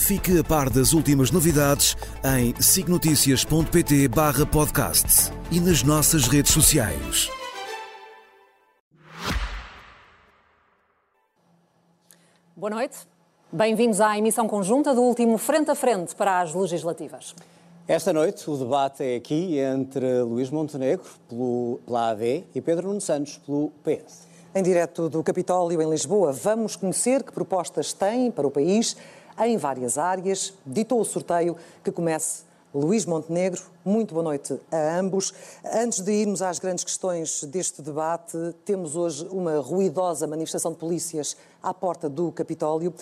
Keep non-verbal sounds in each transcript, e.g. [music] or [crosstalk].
Fique a par das últimas novidades em signoticias.pt barra podcast e nas nossas redes sociais. Boa noite. Bem-vindos à emissão conjunta do último Frente a Frente para as legislativas. Esta noite o debate é aqui entre Luís Montenegro, pelo, pela AD, e Pedro Nuno Santos, pelo PS. Em direto do Capitólio, em Lisboa, vamos conhecer que propostas têm para o país em várias áreas. Ditou o sorteio que comece Luís Montenegro. Muito boa noite a ambos. Antes de irmos às grandes questões deste debate, temos hoje uma ruidosa manifestação de polícias à porta do Capitólio.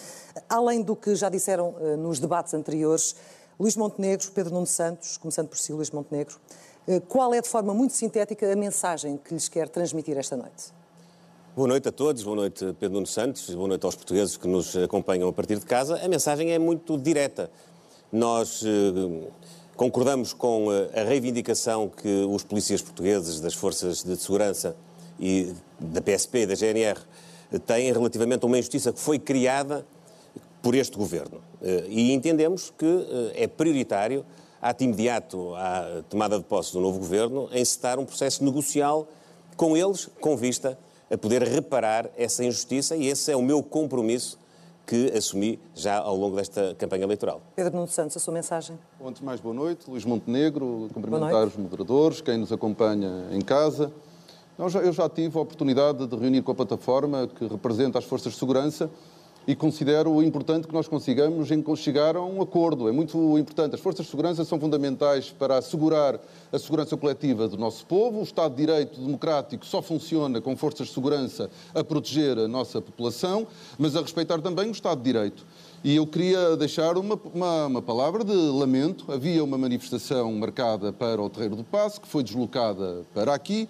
Além do que já disseram eh, nos debates anteriores, Luís Montenegro, Pedro Nuno Santos, começando por si, Luís Montenegro, eh, qual é de forma muito sintética a mensagem que lhes quer transmitir esta noite? Boa noite a todos, boa noite Pedro Nuno Santos, boa noite aos portugueses que nos acompanham a partir de casa. A mensagem é muito direta. Nós eh, concordamos com a reivindicação que os polícias portugueses das forças de segurança e da PSP e da GNR têm relativamente a uma injustiça que foi criada por este governo. Eh, e entendemos que eh, é prioritário, ato imediato à tomada de posse do novo governo, encetar um processo negocial com eles, com vista a poder reparar essa injustiça e esse é o meu compromisso que assumi já ao longo desta campanha eleitoral. Pedro Nuno Santos, a sua mensagem. Antes mais, boa noite. Luís Montenegro, cumprimentar os moderadores, quem nos acompanha em casa. Eu já tive a oportunidade de reunir com a plataforma que representa as forças de segurança e considero importante que nós consigamos chegar a um acordo. É muito importante. As forças de segurança são fundamentais para assegurar a segurança coletiva do nosso povo. O Estado de Direito democrático só funciona com forças de segurança a proteger a nossa população, mas a respeitar também o Estado de Direito. E eu queria deixar uma, uma, uma, palavra de lamento. Havia uma manifestação marcada para o Terreiro do Passo, que foi deslocada para aqui.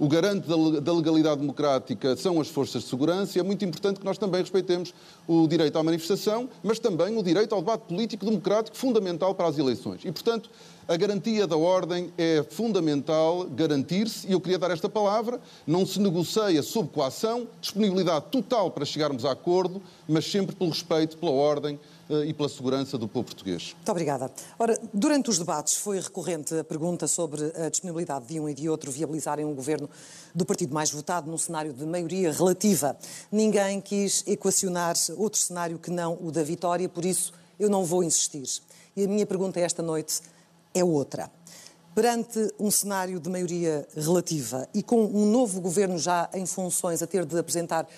O garante da legalidade democrática são as forças de segurança e é muito importante que nós também respeitemos o direito à manifestação, mas também o direito ao debate político democrático fundamental para as eleições. E, portanto, a garantia da ordem é fundamental garantir-se, e eu queria dar esta palavra, não se negocia sob coação, disponibilidade total para chegarmos a acordo, mas sempre pelo respeito pela ordem e pela segurança do povo português. Muito obrigada. Ora, durante os debates foi recorrente a pergunta sobre a disponibilidade de um e de outro viabilizarem um governo do partido mais votado num cenário de maioria relativa. Ninguém quis equacionar outro cenário que não o da vitória, por isso eu não vou insistir. E a minha pergunta esta noite é outra. Perante um cenário de maioria relativa e com um novo governo já em funções a ter de apresentar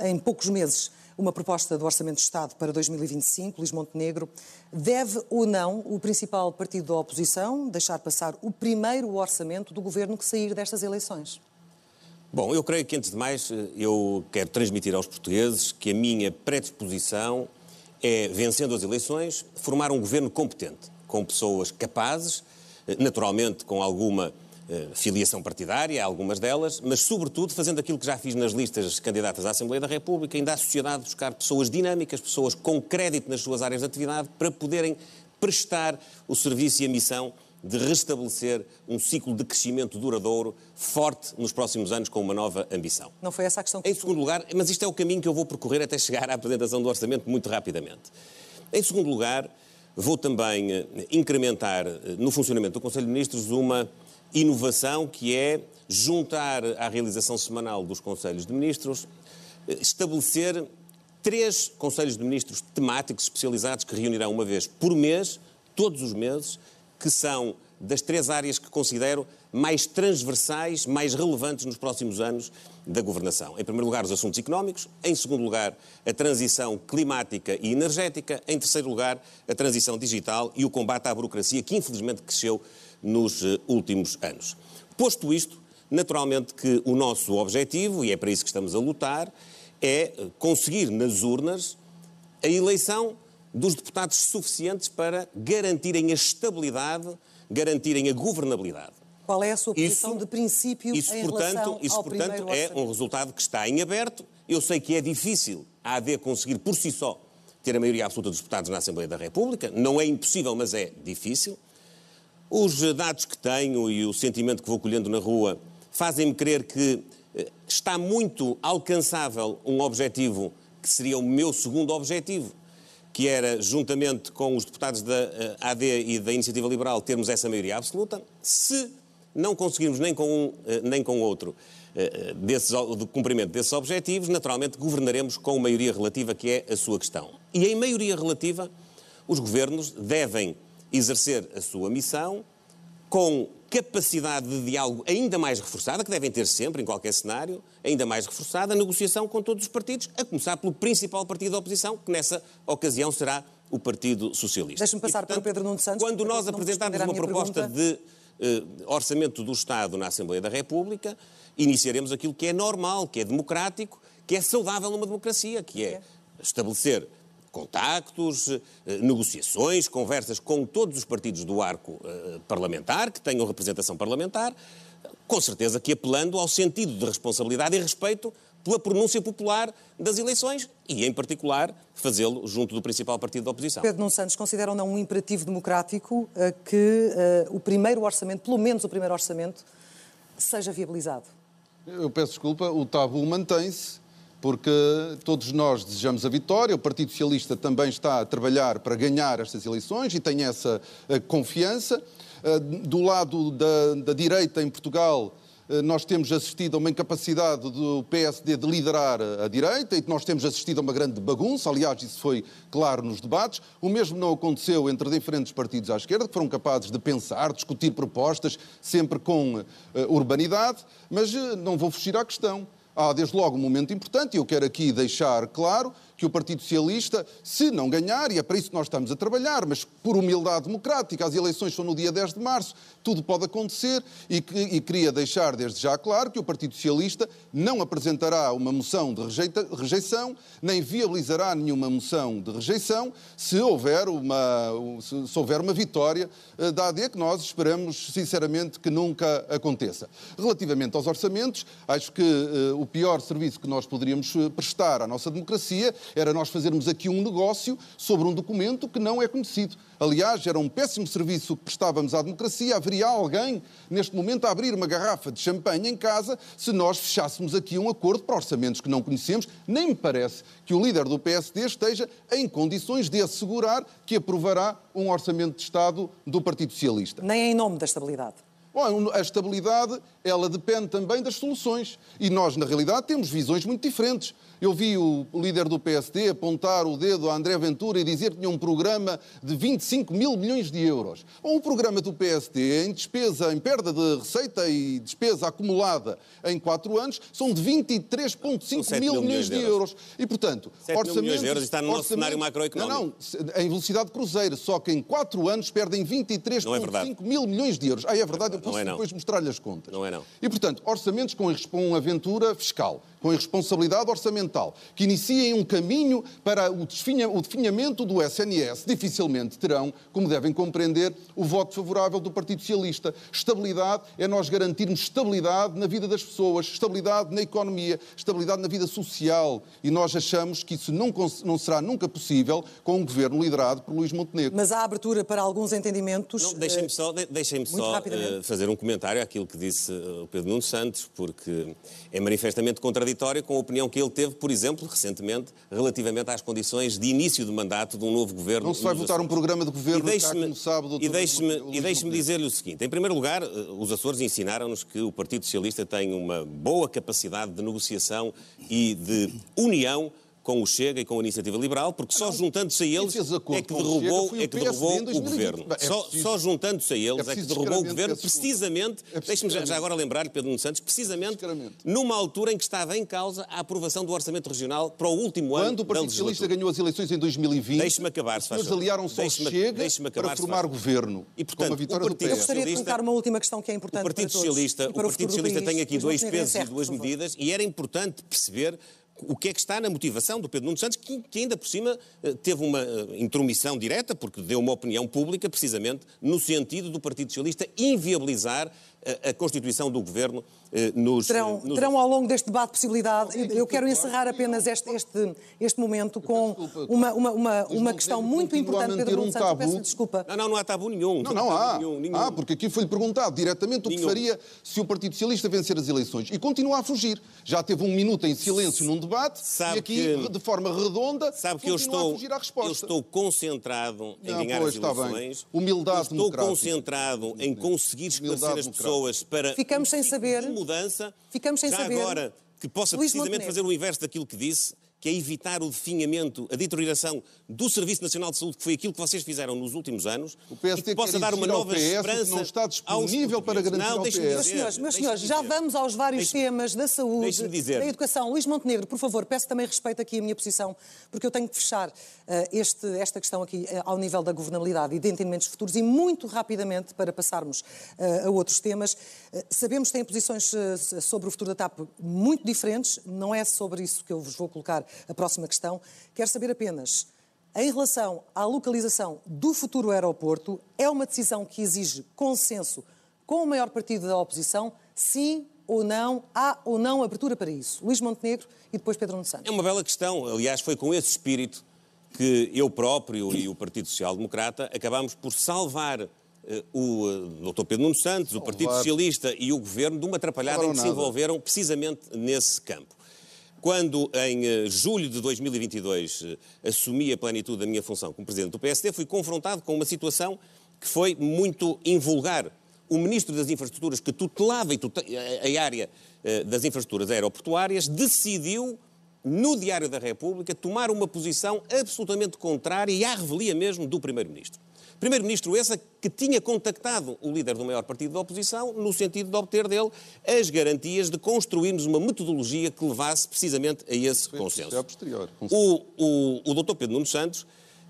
em poucos meses uma proposta do Orçamento de Estado para 2025, Luís Montenegro. Deve ou não o principal partido da oposição deixar passar o primeiro orçamento do governo que sair destas eleições? Bom, eu creio que, antes de mais, eu quero transmitir aos portugueses que a minha predisposição é, vencendo as eleições, formar um governo competente, com pessoas capazes, naturalmente com alguma eh, filiação partidária, algumas delas, mas sobretudo fazendo aquilo que já fiz nas listas candidatas à Assembleia da República, ainda à sociedade buscar pessoas dinâmicas, pessoas com crédito nas suas áreas de atividade, para poderem prestar o serviço e a missão de restabelecer um ciclo de crescimento duradouro, forte nos próximos anos, com uma nova ambição. Não foi essa a questão que... Em segundo lugar, mas isto é o caminho que eu vou percorrer até chegar à apresentação do orçamento muito rapidamente. Em segundo lugar, vou também eh, incrementar eh, no funcionamento do Conselho de Ministros uma inovação que é juntar à realização semanal dos Conselhos de Ministros, eh, estabelecer três Conselhos de Ministros temáticos especializados que reunirão uma vez por mês, todos os meses, que são das três áreas que considero mais transversais, mais relevantes nos próximos anos da governação. Em primeiro lugar, os assuntos económicos, em segundo lugar, a transição climática e energética, em terceiro lugar, a transição digital e o combate à burocracia, que infelizmente cresceu nos eh, últimos anos. Posto isto, naturalmente que o nosso objetivo, e é para isso que estamos a lutar, é eh, conseguir nas urnas a eleição dos deputados suficientes para garantirem a estabilidade, garantirem a governabilidade. Qual é a sua posição isso, de princípio isso, em portanto, relação isso, ao portanto, é um resultado que está em aberto. Eu sei que é difícil a AD conseguir por si só ter a maioria absoluta dos deputados na Assembleia da República. Não é impossível, mas é difícil. Os dados que tenho e o sentimento que vou colhendo na rua fazem-me crer que eh, está muito alcançável um objetivo que seria o meu segundo objetivo, que era, juntamente com os deputados da eh, AD e da Iniciativa Liberal, termos essa maioria absoluta. Se não conseguirmos nem com um eh, nem com outro desses, cumprimento desses objetivos, naturalmente governaremos com maioria relativa, que é a sua questão. E em maioria relativa, os governos devem exercer a sua missão com capacidade de diálogo ainda mais reforçada, que devem ter sempre, em qualquer cenário, ainda mais reforçada, a negociação com todos os partidos, a começar pelo principal partido da oposição, que nessa ocasião será o Partido Socialista. Deixe-me passar e, portanto, para o Pedro Nuno Santos. Quando nós apresentarmos uma proposta pergunta... de uh, orçamento do Estado na Assembleia da República, iniciaremos aquilo que é normal, que é democrático, que é saudável numa democracia, que é, é. estabelecer contactos, eh, negociações, conversas com todos os partidos do arco eh, parlamentar, que tenham representação parlamentar, com certeza que apelando ao sentido de responsabilidade e respeito pela pronúncia popular das eleições e, em particular, fazê-lo junto do principal partido da oposição. Pedro Nuno Santos considera ou não um imperativo democrático uh, que uh, o primeiro orçamento, pelo menos o primeiro orçamento, seja viabilizado? Eu peço desculpa, o tabu mantém-se porque todos nós desejamos a vitória, o Partido Socialista também está a trabalhar para ganhar estas eleições e tem essa eh, confiança. Eh, do lado da, da direita em Portugal, eh, nós temos assistido a uma incapacidade do PSD de liderar a direita e nós temos assistido a uma grande bagunça. Aliás, isso foi claro nos debates. O mesmo não aconteceu entre diferentes partidos à esquerda, que foram capazes de pensar, discutir propostas, sempre com urbanidade. Mas não vou fugir à questão há desde logo um momento importante e eu quero aqui deixar claro que o Partido Socialista, se não ganhar, e é para isso que nós estamos a trabalhar, mas por humildade democrática, as eleições são no dia 10 de março, tudo pode acontecer, e, que, e queria deixar desde já claro que o Partido Socialista não apresentará uma moção de rejeita, rejeição, nem viabilizará nenhuma moção de rejeição, se houver uma, se, se houver uma vitória uh, da AD, que nós esperamos sinceramente que nunca aconteça. Relativamente aos orçamentos, acho que uh, o pior serviço que nós poderíamos eh, prestar à nossa democracia era nós fazermos aqui um negócio sobre um documento que não é conhecido. Aliás, era um péssimo serviço que prestávamos à democracia. Haveria alguém, neste momento, a abrir uma garrafa de champanhe em casa se nós fechássemos aqui um acordo para orçamentos que não conhecemos. Nem me parece que o líder do PSD esteja em condições de assegurar que aprovará um orçamento de Estado do Partido Socialista. Nem em nome da estabilidade. Bom, a estabilidade, ela depende também das soluções. E nós, na realidade, temos visões muito diferentes. Eu vi o líder do PSD apontar o dedo a André Ventura e dizer que tinha um programa de 25 mil milhões de euros. Ou um programa do PSD em despesa, em perda de receita e despesa acumulada em quatro anos, são de 23,5 mil milhões de, euros. E, portanto, 7 orçamento... milhões de euros está no nosso cenário macroeconómico. Não, não, em velocidade cruzeiro. Só que em quatro anos perdem 23,5 é mil milhões de euros. Aí é verdade, eu posso é depois mostrar-lhe as contas. Não é não. E, portanto, orçamentos com uma aventura fiscal com irresponsabilidade orçamental, que iniciem um caminho para o definhamento do SNS, dificilmente terão, como devem compreender, o voto favorável do Partido Socialista. Estabilidade é nós garantirmos estabilidade na vida das pessoas, estabilidade na economia, estabilidade na vida social. E nós achamos que isso não, não será nunca possível com um governo liderado por Luís Montenegro. Mas há abertura para alguns entendimentos. Deixem-me só, deixem só uh, fazer um comentário àquilo que disse eh, o Pedro Nuno Santos, porque é manifestamente contraditório contraditória com a opinião que ele teve, por exemplo, recentemente, relativamente às condições de início de mandato de um novo governo. Não se vai votar Açores. um programa de governo e deixe-me, como sabe, doutor, E deixe-me, e deixe-me dizer-lhe o seguinte: em primeiro lugar, eh, os Açores ensinaram-nos que o Partido Socialista tem uma boa capacidade de negociação e de união com o Chega e com a Iniciativa Liberal, porque só juntando-se a eles é que derrubou, é que derrubou o governo. É só, só juntando-se a eles é, é que derrubou o governo, precisamente, é deixe-me já, já, agora lembrar-lhe, Pedro Nuno Santos, precisamente numa altura em que estava em causa a aprovação do Orçamento Regional para o último Quando ano Quando o Partido Socialista ganhou as eleições em 2020, deixe-me acabar, se eles aliaram-se ao Chega acabar, para formar governo. E, portanto, o Partido Eu gostaria de colocar uma última questão que é importante o Partido Socialista, o Partido Socialista tem aqui dois pesos e duas medidas e era importante perceber o que é que está na motivação do Pedro Nuno Santos, que, que, ainda por cima eh, teve uma eh, intromissão direta, porque deu uma opinião pública, precisamente no sentido do Partido Socialista inviabilizar a, a constituição do governo eh, nos. Terão, nos... terão ao longo deste debate possibilidade. Eu quero encerrar apenas este, este, este momento com uma, uma, uma, uma questão muito importante, Pedro um Santos. Peço desculpa. Não, não, não há tabu nenhum. Não, não há. Nenhum, nenhum. Ah, porque aqui foi-lhe perguntado diretamente o que faria se o Partido Socialista vencer as eleições. E continua a fugir. Já teve um minuto em silêncio num debate sabe e aqui, que, de forma redonda, sabe que eu estou, a fugir à resposta. Eu estou concentrado em não, ganhar pois, as eleições. Humildade Estou concentrado em conseguir esclarecer as pessoas para Ficamos sem saber. mudança. Ficamos sem Já saber. agora que possa Luís precisamente Montenegro. fazer o inverso daquilo que disse, que é evitar o definhamento, a deterioração do Serviço Nacional de Saúde, que foi aquilo que vocês fizeram nos últimos anos, o PSD e que possa dar uma nova PS esperança não está disponível para garantir não, ao PS. Meus dizer, senhores, meus deixe-me senhores, já vamos aos vários temas da saúde, da educação. Luís Montenegro, por favor, peço também respeito aqui a minha posição, porque eu tenho que fechar eh, este, esta questão aqui eh, ao nível da governabilidade e de entendimentos futuros e muito rapidamente para passarmos eh, a outros temas. Sabemos que têm posições sobre o futuro da TAP muito diferentes, não é sobre isso que eu vos vou colocar a próxima questão. Quero saber apenas. Em relação à localização do futuro aeroporto, é uma decisão que exige consenso com o maior partido da oposição? Sim ou não? Há ou não abertura para isso? Luís Montenegro e depois Pedro Nuno Santos. É uma bela questão. Aliás, foi com esse espírito que eu próprio e o Partido Social Democrata acabámos por salvar eh, o eh, Dr. Pedro Nuno Santos, o Partido Socialista e o Governo de uma atrapalhada em que se envolveram precisamente nesse campo. Quando, em eh, julho de 2022, eh, assumi a plenitude da minha função como Presidente do PSD, fui confrontado com uma situação que foi muito invulgar. O Ministro das Infraestruturas, que tutelava e tute- a área eh, das infraestruturas aeroportuárias, decidiu, no Diário da República, tomar uma posição absolutamente contrária e à revelia mesmo do Primeiro-Ministro. Primeiro-Ministro esse que tinha contactado o líder do maior partido da oposição no sentido de obter dele as garantias de construirmos uma metodologia que levasse precisamente a esse consenso. É a posterior. O, o, o Dr. Pedro Nuno Santos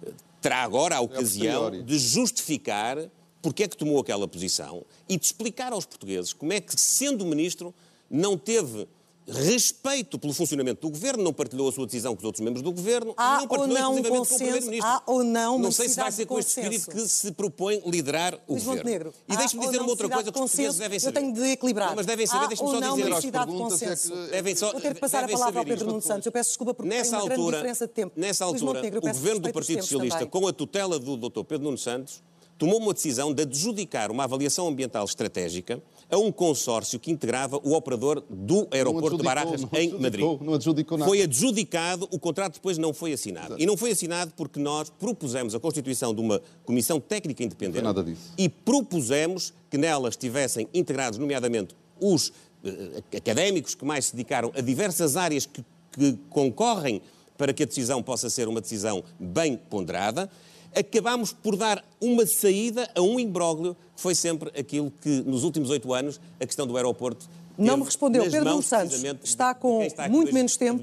eh, terá agora a ocasião de justificar porque é que tomou aquela posição e de explicar aos portugueses como é que, sendo ministro, não teve respeito pelo funcionamento do governo, não partilhou a sua decisão com os outros membros do governo Há não partilhou ou não um inclusivamente com o consenso? primeiro-ministro. Há ou não Não sei se vai ser de com este espírito consenso? que se propõe liderar o Luís governo. Montenegro, E deixe-me dizer uma outra coisa que os de portugueses consenso? devem Eu saber. tenho de equilibrar. Não, mas devem saber, deixe-me só dizer. de perguntas é que- consenso? Devem só- Vou ter que passar a palavra ao Pedro. Nuno Santos. Eu peço desculpa porque Nessa tem uma altura, diferença de tempo. nessa altura eu o governo do Partido Socialista, com a tutela do Dr. Pedro Nuno Santos, tomou uma decisão de adjudicar uma avaliação ambiental estratégica a um consórcio que integrava o operador do aeroporto de Barajas em Madrid. não adjudicou nada. Foi adjudicado, o contrato depois não foi assinado. E não foi assinado porque nós propusemos a constituição de uma comissão técnica independente Não nada disso. e propusemos que nela estivessem integrados, nomeadamente, os eh, académicos que mais se dedicaram a diversas áreas que, que concorrem para que a decisão possa ser uma decisão bem ponderada. Acabámos por dar uma saída a um imbróglio que foi sempre aquilo que, nos últimos oito anos, a questão do aeroporto. Não me respondeu. Pedro mãos, Santos está com está muito menos tempo.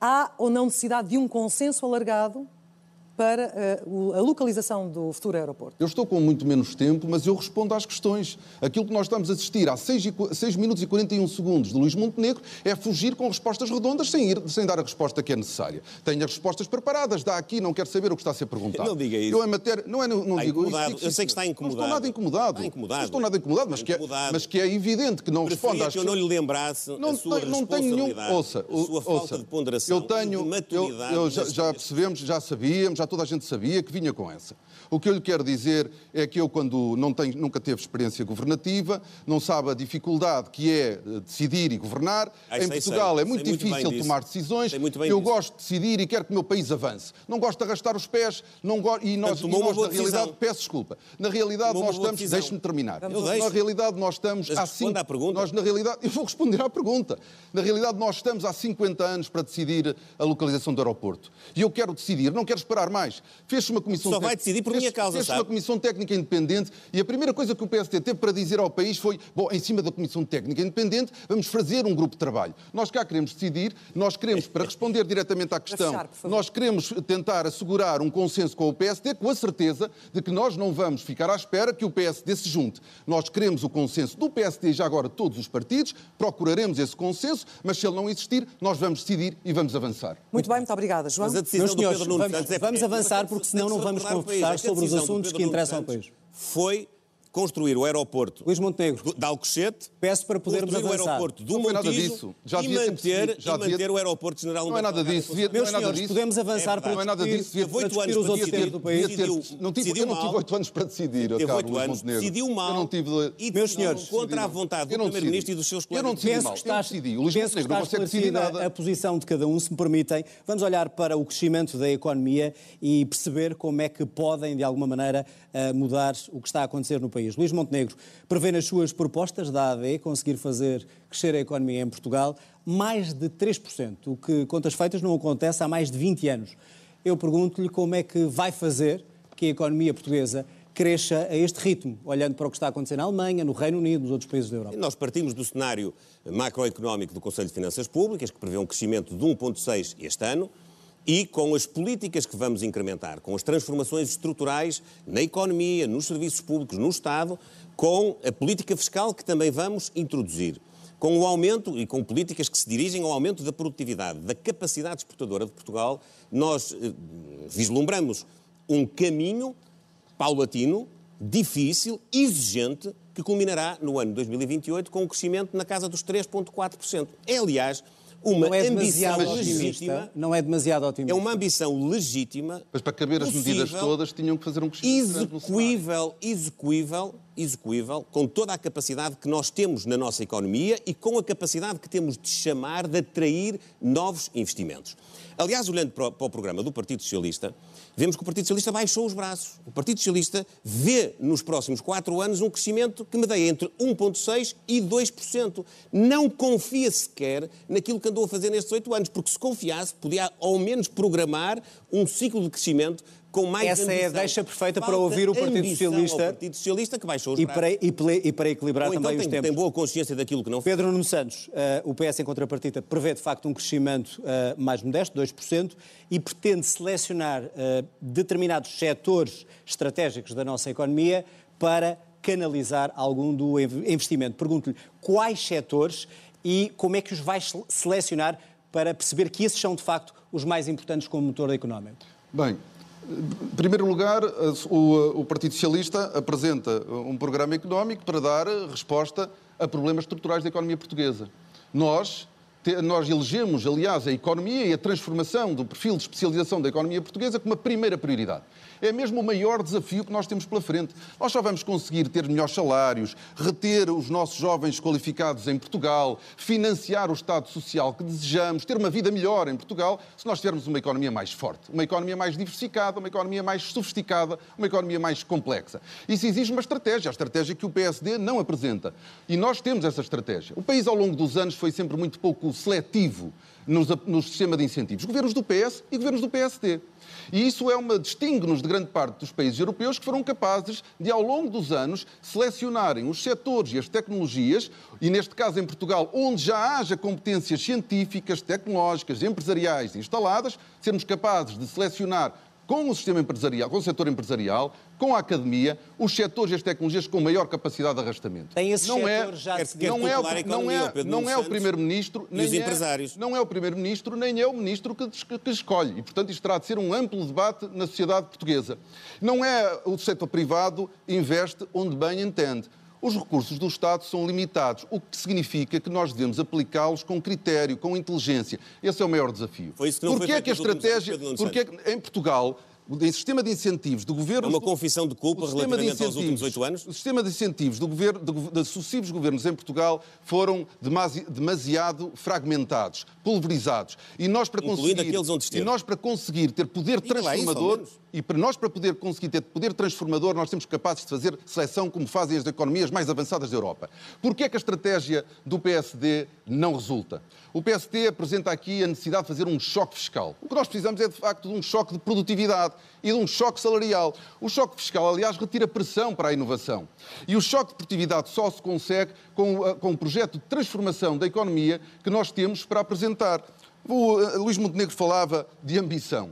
Há ou não necessidade de um consenso alargado para eh, a localização do futuro aeroporto? Eu estou com muito menos tempo, mas eu respondo às questões. Aquilo que nós estamos a assistir há 6, minutos e 41 segundos de Luís Montenegro é fugir com respostas redondas sem, ir, sem dar a resposta que é necessária. Tenho as respostas preparadas, dá aqui, não quero saber o que está a ser perguntado. Não diga isso. Eu em matéria, não é, não, digo incomodado. isso. Eu sei que está incomodado. Não estou nada incomodado. Está incomodado. Não estou nada incomodado, mas, Está que, é, incomodado. mas que é evidente que não responde Preferia às que eu não lhe lembrasse não, a sua tenho- não tenho nenhum. Ouça, a sua falta ouça, de ponderação Eu tenho. de eu, maturidade. eu já, nas já escolhas. percebemos, já sabíamos, já toda a gente sabia que vinha com essa. O que eu lhe quero dizer é que eu, quando não tenho, nunca teve experiência governativa, não sabe a dificuldade que é eh, decidir e governar. Ai, em sei, Portugal sei. é muito Sei muito difícil disso. tomar decisões. Muito eu disso. gosto de decidir e quero que o meu país avance. Não gosto de arrastar os pés. Não go... E nós, tomou e nós na realidade, decisão. peço desculpa. Na realidade, Tomou nós estamos. Deixe-me terminar. Eu deixo. Na realidade, nós estamos Mas há cinco... à pergunta. Nós, na realidade, [laughs] eu vou responder à pergunta. Na realidade, nós estamos há 50 anos para decidir a localização do aeroporto. E eu quero decidir, não quero esperar mais. Fez-se uma comissão Só vai decidir por minha causa, sabe? uma comissão técnica independente e a primeira coisa que o PSD teve para dizer ao país foi: bom, em cima da comissão técnica independente, vamos fazer um grupo de trabalho. Nós cá queremos decidir, nós queremos, para responder diretamente à [laughs] questão, fechar, nós queremos tentar assegurar um consenso com o PSD com a certeza de que nós não vamos ficar à espera que o PSD se junte. Nós queremos o consenso do PSD e já agora todos os partidos, procuraremos esse consenso, mas se ele não existir, nós vamos decidir e vamos avançar. Muito bem, muito obrigada. João? Mas a decisão Meus do senhores, Pedro Nuno vamos- é- vamos é- avançar, porque senão não vamos conversar sobre os assuntos que interessam ao país. Foi construir o aeroporto Luís Montenegro, de Alcochete, peço para podermos construir o avançar. aeroporto do nada Montijo disso. Já e manter. Já e manter devia- o aeroporto general Não é nada disso. Devia- Meus não é nada senhores, disso. podemos avançar É para Não é nada disso. Devia- Teve oito anos os para outros decidir. do país. Ter- não tive, decidiu eu não tive oito anos para decidir, Teve caro oito Luís anos, Montenegro. decidiu mal Eu não tive... e Meus senhores, contra a vontade Eu do não Primeiro-Ministro e dos seus Eu colegas. não decidi mal. Eu decidi. O Luís penso que Montenegro não está consegue decidir esclarecida nada. a posição de cada um, se me permitem. Vamos olhar para o crescimento da economia e perceber como é que podem, de alguma maneira, eh, mudar o que está a acontecer no país. Luís Montenegro prevê nas suas propostas da AD conseguir fazer crescer a economia em Portugal mais de 3%, o que, contas feitas, não acontece há mais de 20 anos. Eu pergunto-lhe como é que vai fazer que a economia portuguesa cresça a este ritmo, olhando para o que está a acontecer na Alemanha, no Reino Unido, nos outros países da Europa. Nós partimos do cenário macroeconómico do Conselho de Finanças Públicas, que prevê um crescimento de 1,6 este ano, e com as políticas que vamos incrementar, com as transformações estruturais na economia, nos serviços públicos, no Estado, com a política fiscal que também vamos introduzir, com o aumento e com políticas que se dirigem ao aumento da produtividade, da capacidade exportadora de Portugal, nós eh, vislumbramos um caminho paulatino, difícil, exigente, que culminará no ano 2028 com um crescimento na casa dos 3,4%. É, aliás, uma Não é ambição demasiado legítima. Não é demasiado É otimista. uma ambição legítima. Mas para caber as medidas possível, todas, tinham que fazer um crescimento execuível, execuível, execuível, com toda a capacidade que nós temos na nossa economia e com a capacidade que temos de chamar, de atrair novos investimentos. Aliás, olhando para o, para o programa do Partido Socialista, vemos que o Partido Socialista baixou os braços. O Partido Socialista vê nos próximos quatro anos um crescimento que medeia entre 1,6% e 2%. Não confia sequer naquilo que andou a fazer nestes oito anos, porque se confiasse, podia ao menos programar um ciclo de crescimento com mais Essa é a ambição. deixa perfeita para Falta ouvir o Partido ambição Socialista. Partido Socialista que baixou os E para, e pela- e para equilibrar Ou então também os tem, tempos. tem boa consciência daquilo que não fez. Pedro Nuno Santos, eh, o PS em contrapartida prevê de facto um crescimento eh, mais modesto, 2%, e pretende selecionar eh, determinados setores estratégicos da nossa economia para canalizar algum do inv- investimento. Pergunto-lhe quais setores e como é que os vai sele- selecionar para perceber que esses são de facto os mais importantes como motor económico. Bem, em primeiro lugar, o, Partido Socialista apresenta um programa económico para dar resposta a problemas estruturais da economia portuguesa. Nós, nós elegemos, aliás, a economia e a transformação do perfil de especialização da economia portuguesa como a primeira prioridade. É mesmo o maior desafio que nós temos pela frente. Nós só vamos conseguir ter melhores salários, reter os nossos jovens qualificados em Portugal, financiar o Estado Social que desejamos, ter uma vida melhor em Portugal, se nós tivermos uma economia mais forte, uma economia mais diversificada, uma economia mais sofisticada, uma economia mais complexa. Isso exige uma estratégia, a estratégia que o PSD não apresenta. E nós temos essa estratégia. O país, ao longo dos anos, foi sempre muito pouco seletivo no sistema de incentivos. Governos do PS e governos do PSD. E isso é uma distingue-nos de grande parte dos países europeus que foram capazes de, ao longo dos anos, selecionarem os setores e as tecnologias, e neste caso em Portugal, onde já haja competências científicas, tecnológicas, empresariais instaladas, sermos capazes de selecionar com o sistema empresarial, com o setor empresarial, com a academia, os setores e as tecnologias com maior capacidade de arrastamento. Tem esses não é, já quer não é, o, não é, Pedro não é o primeiro-ministro, nem os é- empresários. não é o primeiro-ministro, nem é o ministro que, que escolhe. E, portanto, isto terá de ser um amplo debate na sociedade portuguesa. Não é o setor privado investe onde bem entende. Os recursos do Estado são limitados, o que significa que nós devemos aplicá-los com critério, com inteligência. Esse é o maior desafio. Foi isso que não foi Porquê é que a estratégia... Porque é que em Portugal, o sistema de incentivos do governo... É uma confissão de culpa de relativamente aos últimos oito anos? O sistema de incentivos do governo, de, de sucessivos governos em Portugal foram demasi- demasiado fragmentados, pulverizados. E nós para Incluindo conseguir, aqueles onde esteve. e nós para conseguir ter poder Diga transformador. E para nós para poder conseguir ter poder transformador, nós temos capazes de fazer seleção como fazem as economias mais avançadas da Europa. Porquê é que a estratégia do PSD não resulta? O PSD apresenta aqui a necessidade de fazer um choque fiscal. O que nós precisamos é, de facto, de um choque de produtividade e de um choque salarial. O choque fiscal, aliás, retira pressão para a inovação. E o choque de produtividade só se consegue com, a- com o projeto de transformação da economia que nós temos para apresentar. O eh, Luís Montenegro falava de ambição.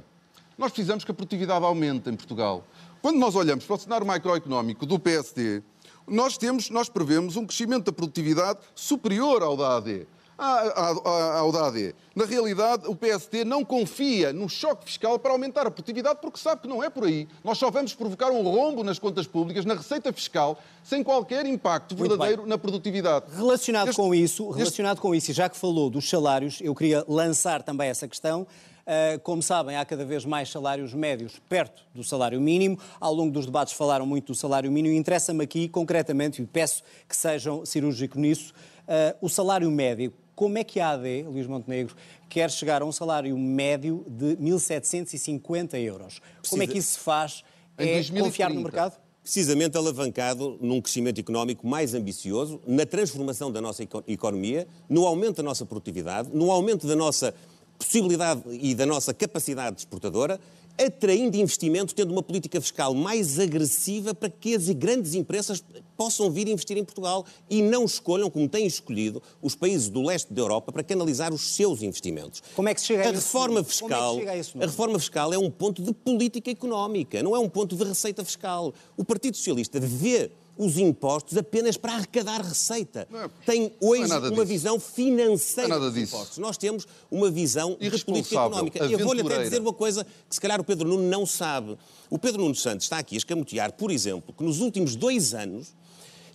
Nós precisamos que a produtividade aumente em Portugal. Quando nós olhamos para o cenário macroeconómico do PSD, nós, temos, nós prevemos um crescimento da produtividade superior ao da AD. ao DAD. Na realidade, o PSD não confia no choque fiscal para aumentar a produtividade porque sabe que não é por aí. Nós só vamos provocar um rombo nas contas públicas, na receita fiscal, sem qualquer impacto verdadeiro na produtividade. Relacionado este, com isso, relacionado este... com isso, e já que falou dos salários, eu queria lançar também essa questão. Uh, como sabem, há cada vez mais salários médios perto do salário mínimo. Ao longo dos debates falaram muito do salário mínimo e interessa-me aqui, concretamente, e peço que sejam cirúrgicos nisso, uh, o salário médio como é que a AD, Luís Montenegro, quer chegar a um salário médio de 1.750 euros? Precisa... Como é que isso se faz? É confiar no mercado? Precisamente alavancado num crescimento económico mais ambicioso, na transformação da nossa economia, no aumento da nossa produtividade, no aumento da nossa possibilidade e da nossa capacidade exportadora atraindo investimento, tendo uma política fiscal mais agressiva para que as grandes empresas possam vir investir em Portugal e não escolham, como têm escolhido, os países do leste da Europa para canalizar os seus investimentos. Como é que se chega a, a reforma fiscal? É a, a reforma fiscal é um ponto de política económica, não é um ponto de receita fiscal. O Partido Socialista vê os impostos apenas para arrecadar receita. É, Tem hoje é uma disso. visão financeira é dos impostos. Nós temos uma visão de política económica. Eu vou-lhe até dizer uma coisa que se calhar o Pedro Nuno não sabe. O Pedro Nuno Santos está aqui a escamotear, por exemplo, que nos últimos dois anos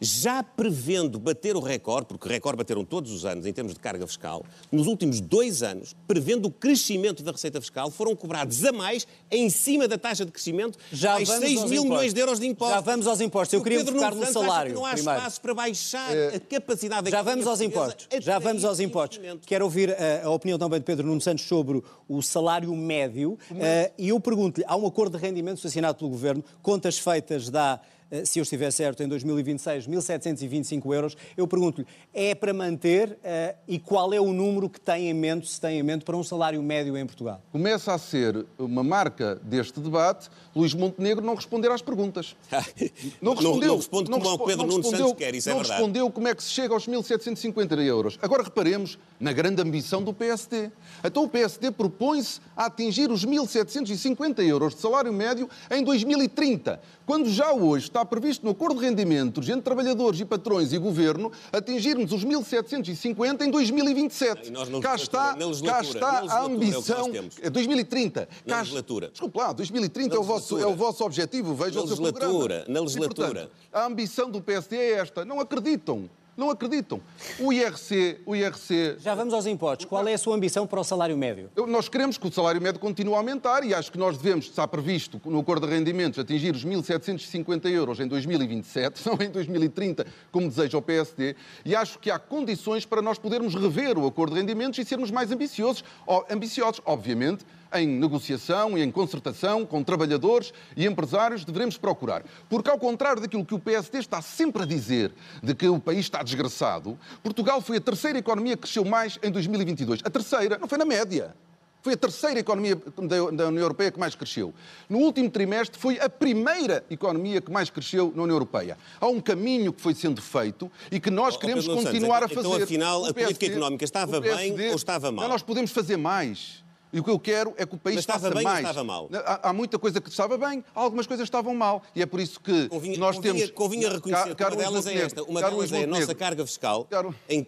já prevendo bater o recorde, porque o recorde bateram todos os anos em termos de carga fiscal, nos últimos dois anos, prevendo o crescimento da receita fiscal, foram cobrados a mais, em cima da taxa de crescimento, já mais 6 mil impostos. milhões de euros de impostos. Já vamos aos impostos. Eu queria focar no salário. não há primeiro. espaço para baixar é... a capacidade Já vamos aos impostos. Já vamos aos impostos. Quero ouvir a, a, opinião também de Pedro Nuno Santos sobre o salário médio. Uh, e eu pergunto-lhe, há um acordo de rendimentos assinado pelo Governo, contas feitas da eh, se eu estiver certo, em 2026, 1.725 euros. Eu pergunto-lhe, é para manter uh, e qual é o número que tem em mente, se tem em mente, para um salário médio em Portugal? Começa a ser uma marca deste debate Luís Montenegro não responder às perguntas. [laughs] não respondeu. Não, não responde como o Pedro Nuno Santos quer, isso é não verdade. Não respondeu como é que se chega aos 1.750 euros. Agora reparemos na grande ambição do PSD. Então o PSD propõe-se a atingir os 1.750 euros de salário médio em 2030, quando já hoje está previsto no acordo de rendimentos entre trabalhadores e patrões e governo atingirmos os 1.750 em 2027. cá está, cá está a ambição. É 2030. Na cá. Desculpe lá, 2030 é o, vosso, é o vosso objetivo, vejam o seu programa. Na legislatura. E, portanto, a ambição do PSD é esta. Não acreditam. Não acreditam. O IRC, o IRC... Já vamos aos impostos. Qual é a sua ambição para o salário médio? Nós queremos que o salário médio continue a aumentar e acho que nós devemos, está previsto no acordo de rendimentos, atingir os 1.750 euros em 2027, [laughs] não em 2030, como deseja o PSD, e acho que há condições para nós podermos rever o acordo de rendimentos e sermos mais ambiciosos. Ambiciosos, obviamente, em negociação e em concertação com trabalhadores e empresários devemos procurar. Porque, ao contrário daquilo que o PSD está sempre a dizer, de que o país está desgraçado, Portugal foi a terceira economia que cresceu mais em 2022. A terceira, não foi na média. Foi a terceira economia da União Europeia que mais cresceu. No último trimestre, foi a primeira economia que mais cresceu na União Europeia. Há um caminho que foi sendo feito e que nós oh, queremos continuar Santos, a fazer. Então, afinal, a política económica estava PSD, bem ou estava mal? Não, nós podemos fazer mais. E o que eu quero é que o país Mas estava bem mais. Ou estava mal? Há, há, muita coisa que estava bem, algumas coisas estavam mal. E é por isso que convinha, nós convinha, temos. Convinha reconhecer que uma delas é esta. Uma delas é a nossa carga fiscal. Caro... Em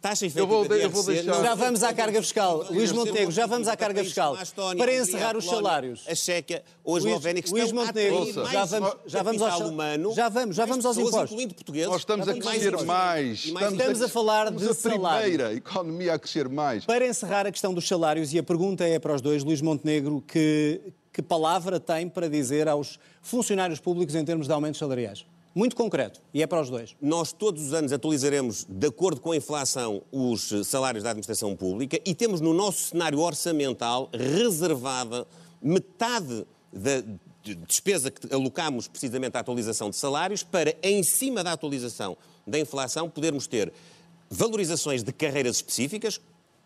taxa efetiva eu vou, de eu vou deixar... Já vamos à carga fiscal. Luís Montenegro, já vamos à carga fiscal. Para encerrar os salários. A Checa ou a Eslovénia que Luís Montenegro, já vamos, já vamos ao humano. Já vamos, já vamos aos impostos. Nós estamos a crescer mais. Estamos a falar de salário. primeira economia a crescer mais. Para encerrar a questão dos salários, e a pergunta é para os dois, Luís Montenegro, que, que palavra tem para dizer aos funcionários públicos em termos de aumentos salariais? Muito concreto, e é para os dois. Nós todos os anos atualizaremos, de acordo com a inflação, os salários da administração pública e temos no nosso cenário orçamental reservada metade da despesa que alocamos precisamente à atualização de salários para, em cima da atualização da inflação, podermos ter valorizações de carreiras específicas,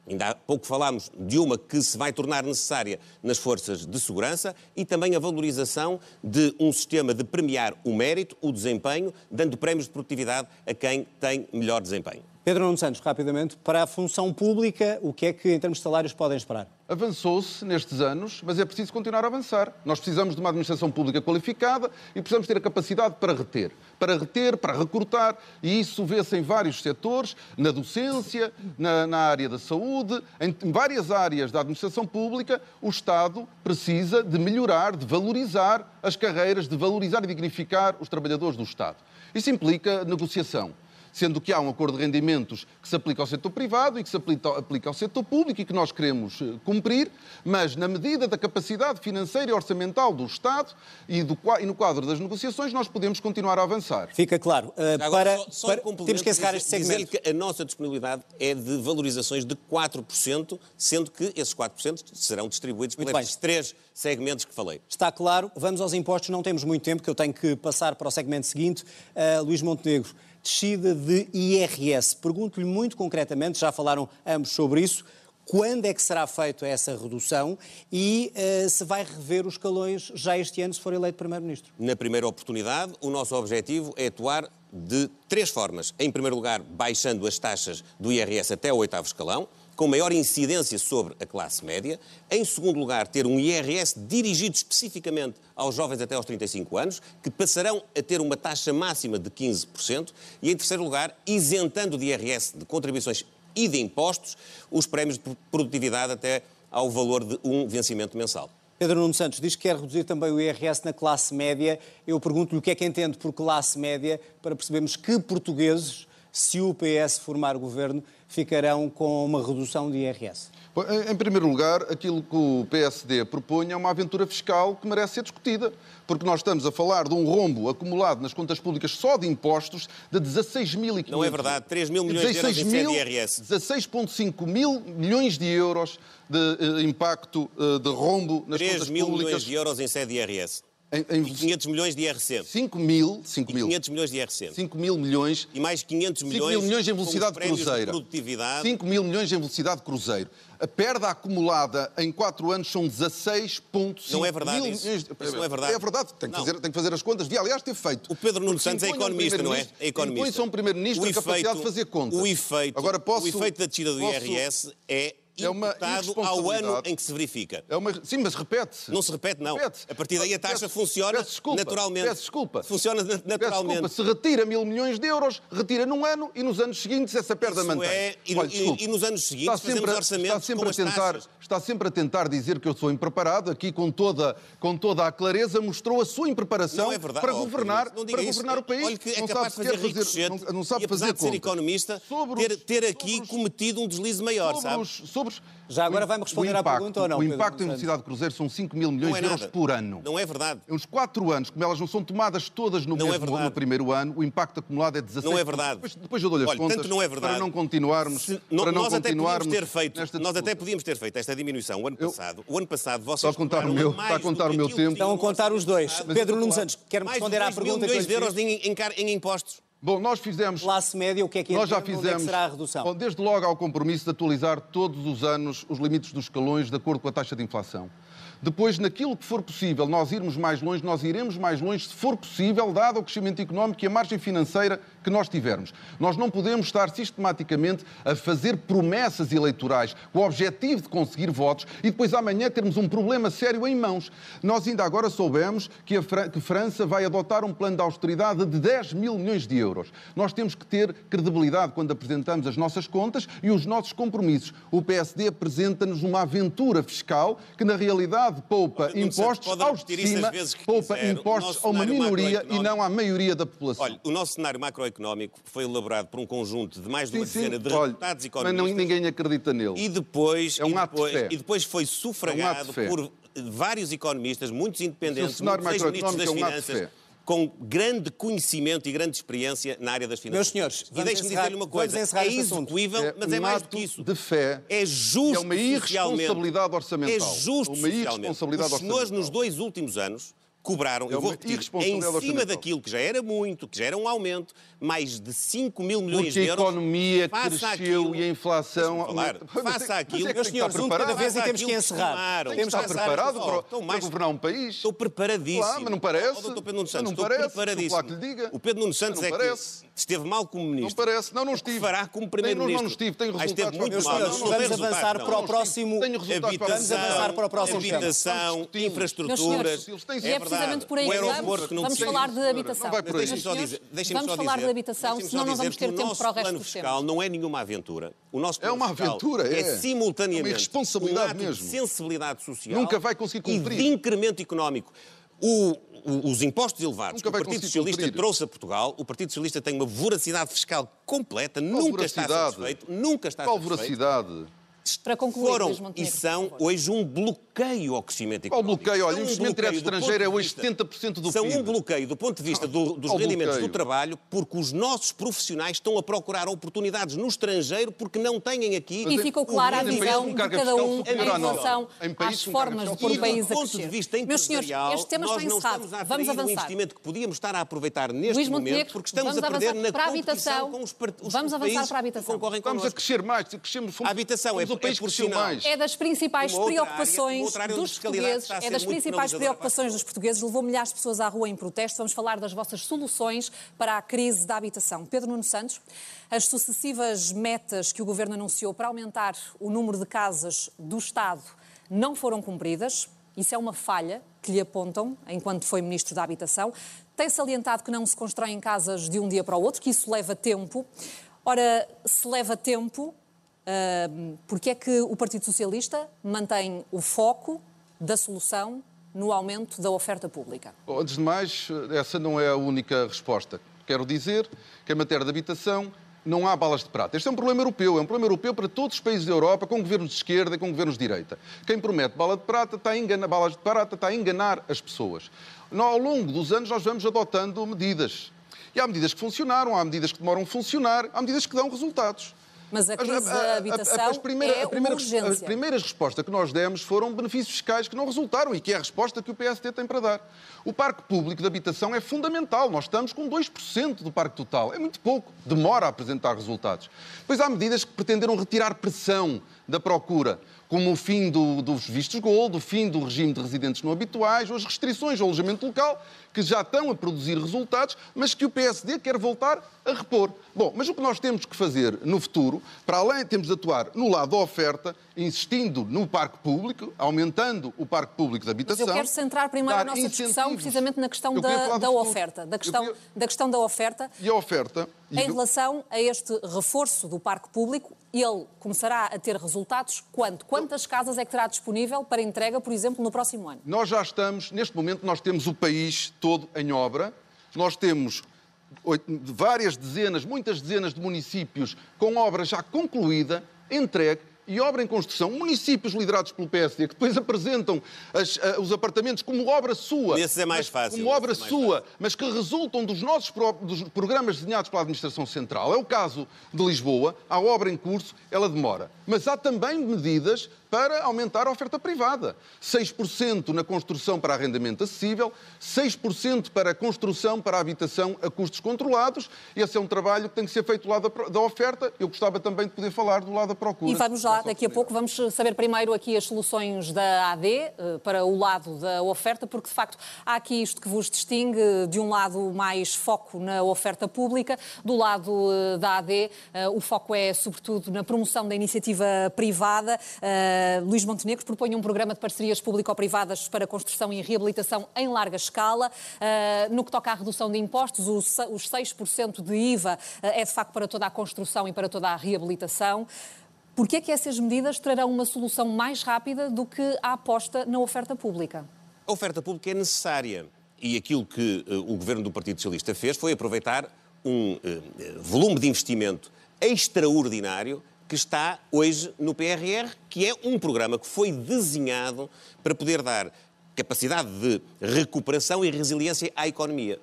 Ainda há pouco falámos de uma que se vai tornar necessária nas forças de segurança e também a valorização de um sistema de premiar o mérito, o desempenho, dando prémios de produtividade a quem tem melhor desempenho. Pedro Nuno Santos, rapidamente, para a função pública, o que é que, em termos de salários, podem esperar? Avançou-se nestes anos, mas é preciso continuar a avançar. Nós precisamos de uma administração pública qualificada e precisamos ter a capacidade para reter. Para reter, para recrutar, e isso vê-se em vários setores, na docência, na, na área da saúde, em, em várias áreas da administração pública, o Estado precisa de melhorar, de valorizar as carreiras, de valorizar e dignificar os trabalhadores do Estado. Isso implica negociação sendo que há um acordo de rendimentos que se aplica ao setor privado e que se aplica, ao setor público e que nós queremos eh, cumprir, mas na medida da capacidade financeira e orçamental do Estado e, do, e no quadro das negociações, nós podemos continuar a avançar. Fica claro. Uh, Agora, para, só, só para, temos que encerrar este segmento. Dizer que a nossa disponibilidade é de valorizações de 4%, sendo que esses 4% serão distribuídos por estes três segmentos que falei. Está claro. Vamos aos impostos. Não temos muito tempo, que eu tenho que passar para o segmento seguinte. Uh, Luís Montenegro, descida de IRS. Pergunto-lhe muito concretamente, já falaram ambos sobre isso, quando é que será feita essa redução e uh, se vai rever os escalões já este ano, se for eleito Primeiro-Ministro? Na primeira oportunidade, o nosso objetivo é atuar de três formas. Em primeiro lugar, baixando as taxas do IRS até o oitavo escalão com maior incidência sobre a classe média. Em segundo lugar, ter um IRS dirigido especificamente aos jovens até aos 35 anos, que passarão a ter uma taxa máxima de 15%. E em terceiro lugar, isentando de IRS de contribuições e de impostos os prémios de produtividade até ao valor de um vencimento mensal. Pedro Nuno Santos diz que quer reduzir também o IRS na classe média. Eu pergunto-lhe o que é que entende por classe média para percebermos que portugueses, se o PS formar o governo, ficarão com uma redução de IRS? Em primeiro lugar, aquilo que o PSD propõe é uma aventura fiscal que merece ser discutida, porque nós estamos a falar de um rombo acumulado nas contas públicas só de impostos de 16.500... Não é verdade, 3 mil milhões de euros em IRS. 16,5 mil milhões de euros de uh, impacto uh, de rombo nas contas públicas. 3 mil milhões de euros em sede IRS. Em, em... E 500 milhões de IRC. 5 mil, 5 mil. 500 milhões de IRC. 5 mil milhões. E mais 500 milhões. 5 mil milhões em velocidade cruzeiro. produtividade. 5 mil milhões em velocidade cruzeiro. A perda acumulada em 4 anos são 16,5 Não é verdade mil isso. milhões. Isso não é verdade. É verdade. Tem que, fazer, tem que fazer as contas. Devia, aliás, ter feito. O Pedro Nuno Santos é economista, não é? É economista. Impõe-se a um primeiro-ministro a capacidade de fazer contas. O efeito, Agora, posso, o efeito da descida do posso, IRS é é uma ao ano em que se verifica. É uma... Sim, mas repete-se. Não se repete, não. Repete a partir daí a taxa peço, funciona peço desculpa, naturalmente. Peço desculpa. Funciona naturalmente. Desculpa. Se retira mil milhões de euros, retira num ano e nos anos seguintes essa perda Isso mantém. É, e, Olha, e, e, nos anos seguintes está sempre, orçamentos está sempre a tentar, Está sempre a tentar dizer que eu sou impreparado. Aqui, com toda, com toda a clareza, mostrou a sua impreparação é verdade, para governar, não para governar o país. Olha que é não capaz de fazer fazer, não, não sabe e fazer de ser economista, sobre ter, ter aqui cometido um deslize maior, sabe? Sobre Já agora vai-me responder impacto, à pergunta ou não? O impacto em velocidade de cruzeiro são 5 mil milhões é de euros nada. por ano. Não é verdade. Em uns 4 anos, como elas não são tomadas todas no, não mesmo, é no primeiro ano, o impacto acumulado é 16 Não é verdade. Depois, depois eu dou-lhe as Olha, contas tanto não é verdade. para não continuarmos. Se, para não nós continuarmos até podíamos ter feito, nós até podíamos ter feito esta diminuição o ano eu, passado. O ano passado vocês está a contar o meu, está a contar o meu tempo. Estão a contar os dois. Pedro Nuno Santos, quer-me responder à pergunta mil milhões de euros em impostos. Bom, nós fizemos. Classe média, o que é que nós já fizemos, é que será a redução? Bom, desde logo há o compromisso de atualizar todos os anos os limites dos escalões de acordo com a taxa de inflação. Depois, naquilo que for possível, nós irmos mais longe, nós iremos mais longe, se for possível, dado o crescimento económico e a margem financeira que nós tivermos. Nós não podemos estar sistematicamente a fazer promessas eleitorais com o objetivo de conseguir votos e depois amanhã termos um problema sério em mãos. Nós ainda agora soubemos que a Fran que França vai adotar um plano de austeridade de 10 mil milhões de euros. Nós temos que ter credibilidade quando apresentamos as nossas contas e os nossos compromissos. O PSD apresenta-nos uma aventura fiscal que, na realidade, poupa impostos aos de cima, poupa impostos a uma minoria e não à maioria da população. Olha, o nosso cenário macroeconómico foi elaborado por um conjunto de mais de uma sim, dezena de Olha, deputados economistas. Mas não, ninguém acredita nele. E depois, é um e depois, de fé. E depois foi sufragado é um por vários economistas, muitos independentes, muitos ex-ministros das é um Finanças, com grande conhecimento e grande experiência na área das finanças. Meus senhores, e deixe-me dizer-lhe uma coisa, é execuível, é mas um é mais do que isso. de fé. É justo É uma irresponsabilidade orçamental. É justo uma irresponsabilidade Os senhores, orçamental. nos dois últimos anos, cobraram, É eu vou repetir, em cima daquilo que já era muito, que já era um aumento, mais de 5 mil milhões Porque a de euros. economia Faça cresceu aquilo- e a inflação... Falar. é- Faça mas aquilo. é que Meus que senhores, um de cada preparado. vez e temos que encerrar. estimaram. Tem que estar preparado para, para mais- governar um país. Estou preparadíssimo. Claro, mas não parece. Oh, Dr. Pedro Nuno Santos, não estou parece. preparadíssimo. Que lhe diga. O Pedro Nuno Santos Não é que parece. esteve mal como ministro. Não parece. Não, não que estive. fará como primeiro-ministro. não, não estive. Tenho Ah, resultados muito para mal. vamos avançar para o próximo. Tenho resultados para Vamos avançar para o próximo habitação, infraestruturas. É é precisamente por aí. O Vamos- vamos falar de habitação. Deixem-me só dizer, Vamos falar de habitação, senão não vamos ter tempo para o resto dos fiscal temas. não é nenhuma aventura. O nosso É uma aventura, é. É simultaneamente É uma irresponsabilidade um ato mesmo. de sensibilidade social Nunca vai conseguir cumprir. e de incremento económico. O- o- os impostos elevados Nunca que o Partido Socialista cumprir. trouxe a Portugal, o Partido Socialista tem uma voracidade fiscal completa, Qual nunca está voracidade? satisfeito, nunca está Qual satisfeito. voracidade? Para concluir, Foram e são hoje um bloqueio ao crescimento económico. bloqueio? Olha, São um investimento direto estrangeiro é hoje vista- 70% do São PIB. um bloqueio do ponto de vista do- dos Qual rendimentos bloqueio? do trabalho, porque os nossos profissionais estão a procurar oportunidades no estrangeiro porque não têm aqui. E ficou clara a visão de cada um em relação Em às formas de pôr o país do a ponto de crescer. vista Meus senhores, empresarial, este tema nós está não encerrado. estamos a Vamos atrair um avançar. investimento que podíamos estar a aproveitar neste Luís momento Montenegro, porque estamos vamos a perder avançar na para a competição habitação. com os, os Vamos avançar para a habitação. que concorrem Estamos a crescer mais. Crescemos, A habitação é o país é cresceu mais. É das principais preocupações área dos portugueses, é das principais preocupações dos portugueses, levou milhares de pessoas à rua em protesto. Vamos falar das vossas soluções para a crise da habitação. Pedro Nuno Santos, as sucessivas metas que o Governo anunciou para aumentar o número de casas do Estado não foram cumpridas. Isso é uma falha que lhe apontam enquanto foi Ministro da Habitação. Tem salientado que não se constroem casas de um dia para o outro, que isso leva tempo. Ora, se leva tempo, Porque é que o Partido Socialista mantém o foco da solução no aumento da oferta pública? Antes de mais, essa não é a única resposta. Quero dizer que, em matéria de habitação, não há balas de prata. Este é um problema europeu, é um problema europeu para todos os países da Europa, com governos de esquerda e com governos de direita. Quem promete bala de prata está a enganar, balas de prata está a enganar as pessoas. Nó- Ao longo dos anos, nós vamos adotando medidas. E há medidas que funcionaram, há medidas que demoram a funcionar, há medidas que dão resultados. Mas a crise da habitação as primeiras- é a primeira- uma urgência. As primeiras respostas que nós demos foram benefícios fiscais que não resultaram e que é a resposta que o PSD tem para dar. O parque público de habitação é fundamental. Nós estamos com 2% do parque total. É muito pouco. Demora a apresentar resultados. Depois há medidas que pretenderam retirar pressão da procura, como o fim do- dos vistos gold, o fim do regime de residentes não habituais, ou as restrições ao alojamento local, que já estão a produzir resultados, mas que o PSD quer voltar a repor. Bom, mas o que nós temos que fazer no futuro, para além, temos de atuar no lado da oferta, insistindo no parque público, aumentando o parque público de Mas habitação. eu quero centrar primeiro a nossa discussão precisamente na questão da, da oferta, da questão, queria- da questão da oferta. E a oferta. e Em do- relação a este reforço do parque público, ele começará a ter resultados quando? Quantas casas é que terá disponível para entrega, por exemplo, no próximo ano? Nós já estamos, neste momento, nós temos o país todo em obra. Nós temos várias dezenas, muitas dezenas de municípios com obra já concluída, entregue e obra em construção. Municípios liderados pelo PSD, que depois apresentam as- a- os apartamentos como obra sua. Nesses é mais fácil, Como obra nesses é sua, mas que resultam dos nossos dos programas desenhados pela Administração Central. É o caso de Lisboa. Há obra em curso, ela demora. Mas há também medidas para aumentar a oferta privada. 6% na construção para arrendamento acessível, 6% para construção para habitação a custos controlados. Esse é um trabalho que tem que ser feito do lado da oferta. Eu gostava também de poder falar do lado da procura. E vamos lá, Essa daqui a pouco, vamos saber primeiro aqui as soluções da AD eh, para o lado da oferta, porque de facto há aqui isto que vos distingue, de um lado mais foco na oferta pública, do lado eh, da AD eh, o foco é sobretudo na promoção da iniciativa privada. Eh, Luís Montenegro propõe um programa de parcerias público-privadas para construção e reabilitação em larga escala. Eh, No que toca à redução de impostos, os 6% de IVA eh, é de facto para toda a construção e para toda a reabilitação. Porquê é que essas medidas trarão uma solução mais rápida do que a aposta na oferta pública? A oferta pública é necessária. E aquilo que eh, o governo do Partido Socialista fez foi aproveitar um eh, volume de investimento extraordinário que está hoje no PRR, que é um programa que foi desenhado para poder dar capacidade de recuperação e resiliência à economia.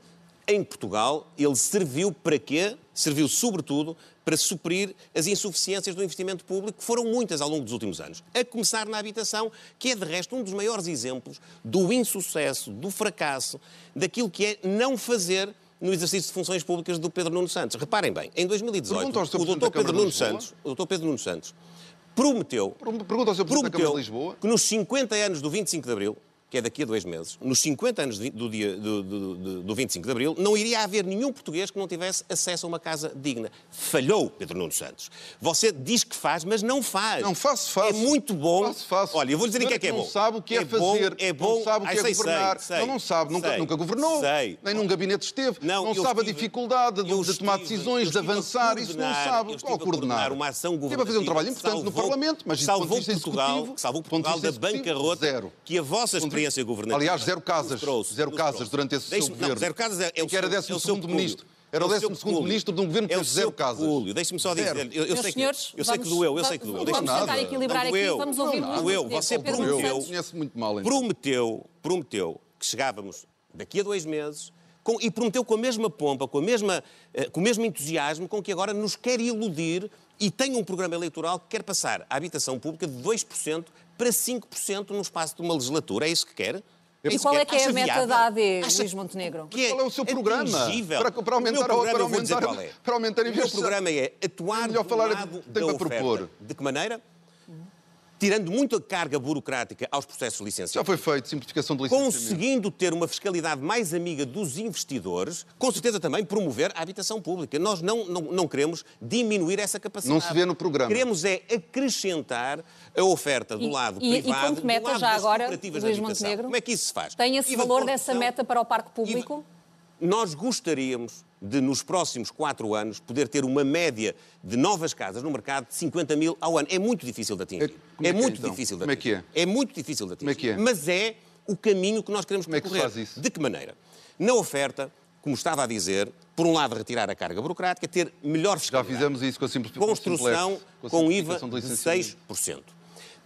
em Portugal, ele serviu para quê? Serviu, sobretudo, para suprir as insuficiências do investimento público, que foram muitas ao longo dos últimos anos. A começar na habitação, que é, de resto, um dos maiores exemplos do insucesso, do fracasso, daquilo que é não fazer no exercício de funções públicas do Pedro Nuno Santos. Reparem bem, em 2018, o doutor Pedro Nuno Santos, o doutor Pedro Nuno Santos prometeu, Lisboa. que nos 50 anos do 25 de Abril, que é daqui a dois meses, nos 50 anos do, dia, do, do, do 25 de Abril, não iria haver nenhum português que não tivesse acesso a uma casa digna. Falhou Pedro Nuno Santos. Você diz que faz, mas não faz. Não, faço, faço. É muito bom. Faço, faço. Olha, eu vou dizer em que é que é bom. Não sabe o que é, é bom, fazer. É bom. Não sabe o que Ai, é sei, governar. sei, não, não sabe. Nunca, sei, nunca governou. sei. Nem num gabinete esteve. Não, Não, sabe estive- a dificuldade de, de tomar decisões, de avançar. Isso não sabe. Qual coordenar uma ação Esteve a fazer um governativa trabalho importante no salvou- Parlamento, mas salvou Portugal, salvou do ponto de Portugal da bancarrota que a vossa experiência governativa Aliás, zero casas. trouxe, Zero casas trouxe. durante esse seu governo. Não, zero casas é, é o Que era seu- é o 12º seu pecúlio. ministro. Era o É 12º pecúlio. ministro de um governo que É o fez zero seu casas. Deixe-me só dizer. Zero. Eu, eu sei que, senhores, eu sei que vamos- doeu, eu sei que doeu. Vamos tentar nada. equilibrar Não aqui. Vamos Não ouvir. Luís Doeu. Você prometeu- muito mal. prometeu, prometeu que chegávamos daqui a dois meses com- e prometeu com a mesma pompa, com, a mesma, eh, com o mesmo entusiasmo com que agora nos quer iludir e tem um programa eleitoral que quer passar a habitação pública de 2% para 5% no espaço de uma legislatura. É isso que quer? E isso qual é que é a meta viável? da AD, Acha Luís Montenegro? que Qual é o seu programa? Para- para O aumentar programa, para vou dizer aumentar- qual é. para aumentar a O meu programa é atuar É melhor do falar lado tem da para oferta. propor. De que maneira? Tirando muita carga burocrática aos processos de licenciamento. Já foi feito simplificação de licenciamento. Conseguindo ter uma fiscalidade mais amiga dos investidores, com certeza também promover a habitação pública. Nós não, não, não queremos diminuir essa capacidade. Não se vê no programa. Queremos é acrescentar a oferta do E- lado e- e privado, como meta, do lado já das agora, cooperativas Luís. Montenegro? Como é que isso se faz? Tem esse IVA de valor dessa meta para o parque IVA público? Nós gostaríamos de, nos próximos quatro anos, poder ter uma média de novas casas no mercado de 50 mil ao ano. É muito difícil de atingir. É- como é que é, muito então? difícil de Como é atingir. que é? muito difícil de atingir. É que é? Mas é o caminho que nós queremos Como é que se percorrer. faz isso? De que maneira? Na oferta, como estava a dizer, por um lado retirar a carga burocrática, ter melhor Já fiscalidade. fizemos isso com a simplificação. Construção com IVA simplificação de licenciamento. 6%.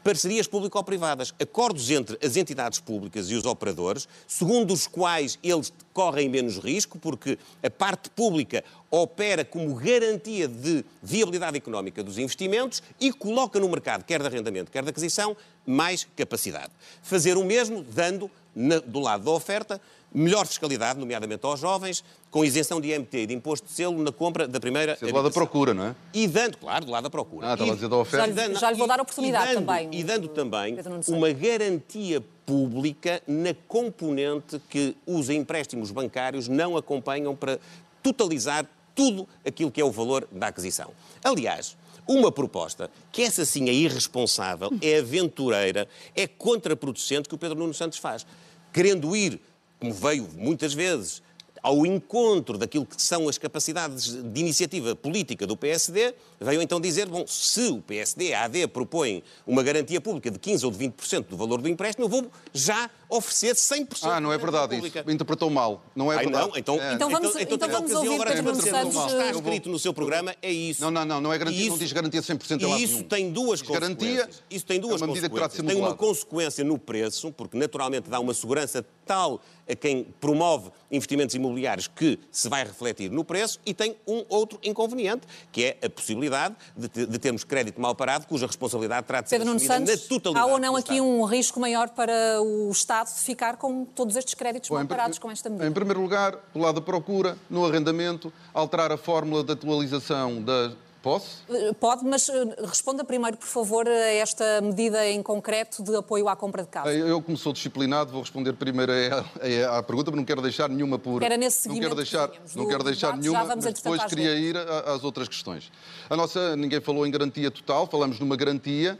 Parcerias público-privadas, acordos entre as entidades públicas e os operadores, segundo os quais eles correm menos risco, porque a parte pública opera como garantia de viabilidade económica dos investimentos e coloca no mercado, quer de arrendamento, quer de aquisição, mais capacidade. Fazer o mesmo, dando, na- do lado da oferta, melhor fiscalidade, nomeadamente aos jovens, com isenção de IMT e de imposto de selo na compra da primeira Isso é do lado da habitação. procura, não é? E dando, claro, do lado da procura. Ah, estava E- a dizer da oferta. Já lhe- dando- já lhe vou dar e- oportunidade e dando- também, E dando também uma garantia pública na componente que os empréstimos bancários não acompanham para totalizar tudo aquilo que é o valor da aquisição. Aliás, uma proposta que essa sim é irresponsável, é aventureira, é contraproducente que o Pedro Nuno Santos faz. Querendo ir, como veio muitas vezes, ao encontro daquilo que são as capacidades de iniciativa política do PSD, veio então dizer, bom, se o PSD, a AD, propõe uma garantia pública de 15% ou de 20% do valor do empréstimo, eu vou já oferecer 100% Ah, não é verdade isso. Interpretou mal. Não é Ai, verdade. não, então, É. Então vamos- então tem vamos ocasião ouvir agora de Pedro Nuno Santos, o que Está escrito no seu programa é isso. Não, não, não, não é garantia, E não diz garantia 100% em E lado isso nenhum. tem duas Diz garantia consequências. Isso tem duas é uma medida que terá de ser consequências. Tem uma consequência no preço, porque naturalmente dá uma segurança tal a quem promove investimentos imobiliários que se vai refletir no preço e tem um outro inconveniente, que é a possibilidade de, de termos crédito mal parado, cuja responsabilidade terá de ser Pedro Nuno assumida Santos, na totalidade há ou não aqui um risco maior para o Estado de ficar com todos estes créditos Bom, com esta medida? Em primeiro lugar, do lado da procura, no arrendamento, alterar a fórmula de atualização da posse. Eh, Pode, mas eh, responda primeiro, por favor, a esta medida em concreto de apoio à compra de casa. Eu, como sou disciplinado, vou responder primeiro à pergunta, mas não quero deixar nenhuma por. Era nesse não seguimento quero que deixar, tínhamos não quero deixar debate, nenhuma, mas depois queria ir às outras questões. A nossa, ninguém falou em garantia total, falamos numa garantia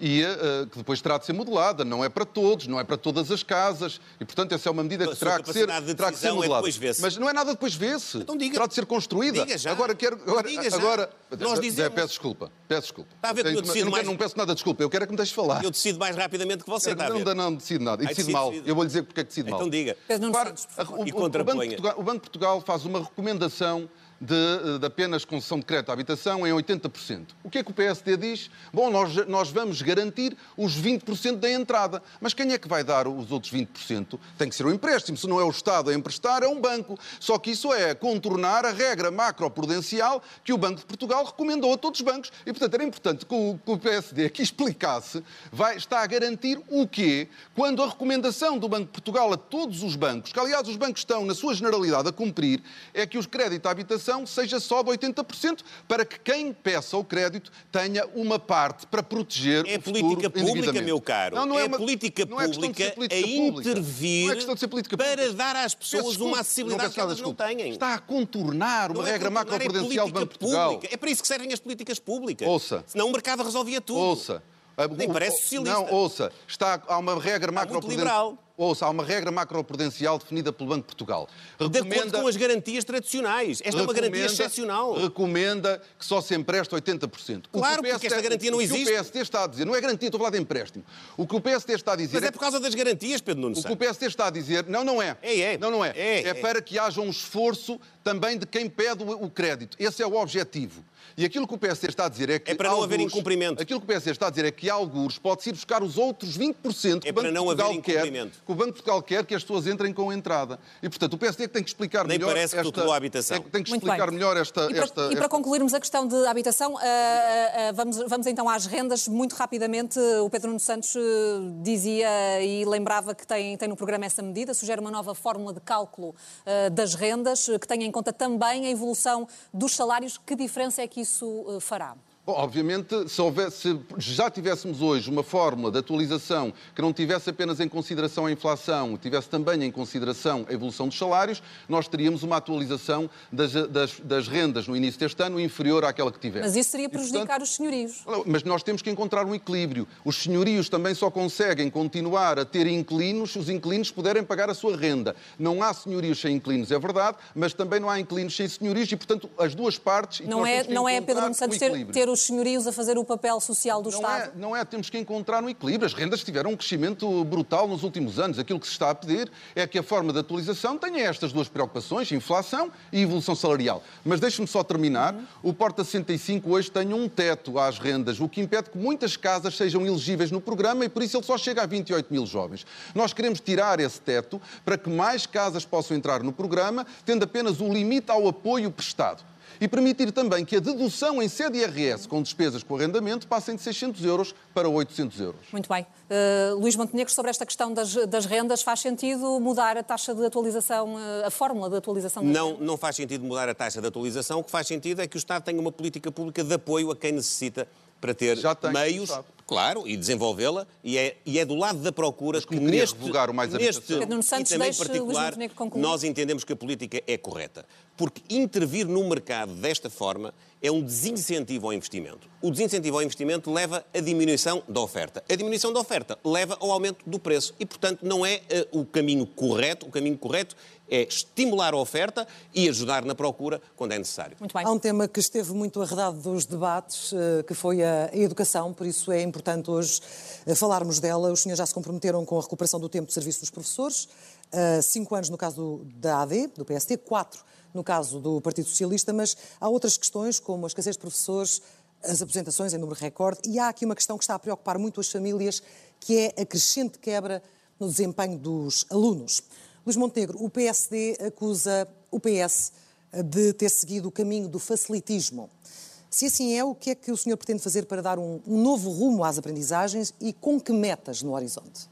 e eh, que depois terá de ser modelada. Não é para todos, não é para todas as casas e, portanto, essa é uma medida A que terá que ser, terá que ser é modelada. depois vê-se. Mas não é nada depois vê-se. Então diga. Terá de ser construída. Diga já. Agora quero. Agora, Diga já. agora Nós Zé, dizemos. peço desculpa. Peço desculpa. Está a ver eu Eu decido não, mais- não peço nada de desculpa, eu quero é que me deixes falar. Eu decido mais rapidamente que você, está a não, ver? não, não decido nada. E decido decide, mal. decide. Eu vou lhe dizer porque é que decido mal. Então diga. Pedro Nuno Repare, Santos, por favor. o, E o- o Banco. Portugal, o Banco de Portugal faz uma recomendação de, de, apenas concessão de crédito à habitação em 80%. O que é que o PSD diz? Bom, nós, nós vamos garantir os 20% da entrada. Mas quem é que vai dar os outros 20%? Tem que ser um empréstimo. Se não é o Estado a emprestar, é um banco. Só que isso é contornar a regra macroprudencial que o Banco de Portugal recomendou a todos os bancos. E, portanto, era importante que o, que o PSD aqui explicasse, vai, está a garantir o quê? Quando a recomendação do Banco de Portugal a todos os bancos, que aliás os bancos estão, na sua generalidade, a cumprir, é que os créditos à habitação seja só de 80%, para que quem peça o crédito tenha uma parte para proteger é o política pública, meu caro. Não, não é, é uma, política não é pública política a intervir é para dar às pessoas uma acessibilidade que elas não têm. Está a contornar uma é regra macroprudencial do Banco de Portugal. É para isso que servem as políticas públicas. Ouça. Senão o mercado resolvia tudo. Ouça. Nem parece socialista. Não, ouça. Está, há uma regra macroprudencial ouça, há uma regra macroprudencial definida pelo Banco de Portugal. Recomenda, de acordo com as garantias tradicionais. Esta é uma garantia excepcional. Recomenda que só se empreste 80%. Claro, porque esta garantia não existe. O que o PSD está a dizer, não é garantia, estou a falar de empréstimo. O que o PSD está a dizer... Mas é, é por causa das garantias, Pedro Nunes. O que o PSD está a dizer, não, não é. É, é. Não, não é. É, é, é para que haja um esforço também de quem pede o crédito. Esse é o objetivo. E aquilo que o PSD está a dizer é que. É para não alguns, haver incumprimento. Aquilo que o PSD está a dizer é que, alguns, pode-se ir buscar os outros 20% que, é para não haver incumprimento. Quer, que o Banco de Portugal quer que as pessoas entrem com entrada. E, portanto, o PSD tem que explicar Nem melhor. parece que esta, a habitação. Tem, tem que Muito explicar bem. melhor esta. E para, esta, e para concluirmos a questão de habitação, uh, uh, vamos, vamos então às rendas. Muito rapidamente, o Pedro Nuno Santos dizia e lembrava que tem, tem no programa essa medida, sugere uma nova fórmula de cálculo uh, das rendas, que tenha em conta também a evolução dos salários. Que diferença é que isso fará? Bom, obviamente, se, houvesse, se já tivéssemos hoje uma fórmula de atualização que não tivesse apenas em consideração a inflação, tivesse também em consideração a evolução dos salários, nós teríamos uma atualização das, das, das rendas no início deste ano inferior àquela que tivemos. Mas isso seria prejudicar e, portanto, os senhorios. Mas nós temos que encontrar um equilíbrio. Os senhorios também só conseguem continuar a ter inquilinos se os inquilinos puderem pagar a sua renda. Não há senhorios sem inquilinos, é verdade, mas também não há inquilinos sem senhorios e, portanto, as duas partes... Não é, não é Pedro Santos ter, ter os senhorios a fazer o papel social do não Estado? É, não é, temos que encontrar um equilíbrio. As rendas tiveram um crescimento brutal nos últimos anos. Aquilo que se está a pedir é que a forma de atualização tenha estas duas preocupações, inflação e evolução salarial. Mas deixe-me só terminar. Uhum. O Porta 65 hoje tem um teto às rendas, o que impede que muitas casas sejam elegíveis no programa e por isso ele só chega a 28 mil jovens. Nós queremos tirar esse teto para que mais casas possam entrar no programa, tendo apenas o limite ao apoio prestado e permitir também que a dedução em CDRS com despesas com arrendamento passem de 600 euros para 800 euros. Muito bem. Uh, Luís Montenegro, sobre esta questão das, das, rendas, faz sentido mudar a taxa de atualização, uh, a fórmula de atualização? Não, não faz sentido mudar a taxa de atualização. O que faz sentido é que o Estado tenha uma política pública de apoio a quem necessita para ter meios, claro, e desenvolvê-la, e é, e é do lado da procura que neste, o mais neste e também particular, nós entendemos que a política é correta. Porque intervir no mercado desta forma é um desincentivo ao investimento. O desincentivo ao investimento leva à diminuição da oferta. A diminuição da oferta leva ao aumento do preço. E, portanto, não é uh, o caminho correto. O caminho correto é estimular a oferta e ajudar na procura quando é necessário. Muito bem. Há um tema que esteve muito arredado dos debates, uh, que foi a educação, por isso é importante hoje uh, falarmos dela. Os senhores já se comprometeram com a recuperação do tempo de serviço dos professores. cinco anos no caso do, da AD, do PST, quatro no caso do Partido Socialista, mas há outras questões, como a escassez de professores, as apresentações em número recorde, e há aqui uma questão que está a preocupar muito as famílias, que é a crescente quebra no desempenho dos alunos. Luís Montenegro, o PSD acusa o PS de ter seguido o caminho do facilitismo. Se assim é, o que é que o senhor pretende fazer para dar um, um novo rumo às aprendizagens e com que metas no horizonte?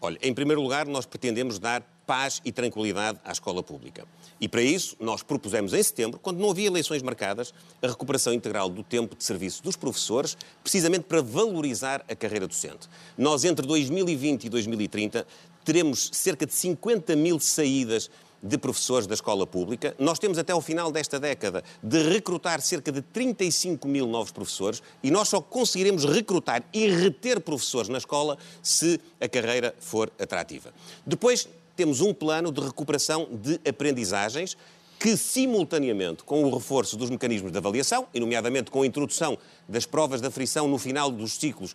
Olha, em primeiro lugar, nós pretendemos dar paz e tranquilidade à escola pública. E para isso, nós propusemos em setembro, quando não havia eleições marcadas, a recuperação integral do tempo de serviço dos professores, precisamente para valorizar a carreira docente. Nós, entre 2020 e 2030, teremos cerca de 50 mil saídas de professores da escola pública. Nós temos até ao final desta década de recrutar cerca de 35 mil novos professores e nós só conseguiremos recrutar e reter professores na escola se a carreira for atrativa. Depois, temos um plano de recuperação de aprendizagens que, simultaneamente com o reforço dos mecanismos de avaliação, e nomeadamente com a introdução das provas de aflição no final dos ciclos,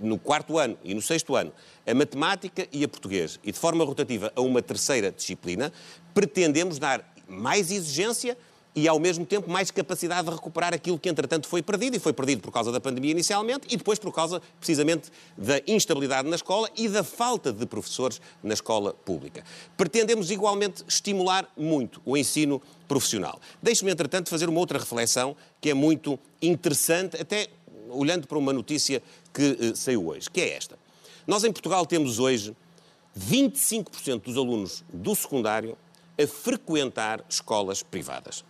no quarto ano e no sexto ano, a matemática e a português, e de forma rotativa a uma terceira disciplina, pretendemos dar mais exigência e, ao mesmo tempo, mais capacidade de recuperar aquilo que, entretanto, foi perdido, e foi perdido por causa da pandemia inicialmente, e depois por causa, precisamente, da instabilidade na escola e da falta de professores na escola pública. Pretendemos, igualmente, estimular muito o ensino profissional. Deixe-me, entretanto, fazer uma outra reflexão que é muito interessante, até olhando para uma notícia que uh, saiu hoje, que é esta. Nós, em Portugal, temos hoje 25% dos alunos do secundário a frequentar escolas privadas.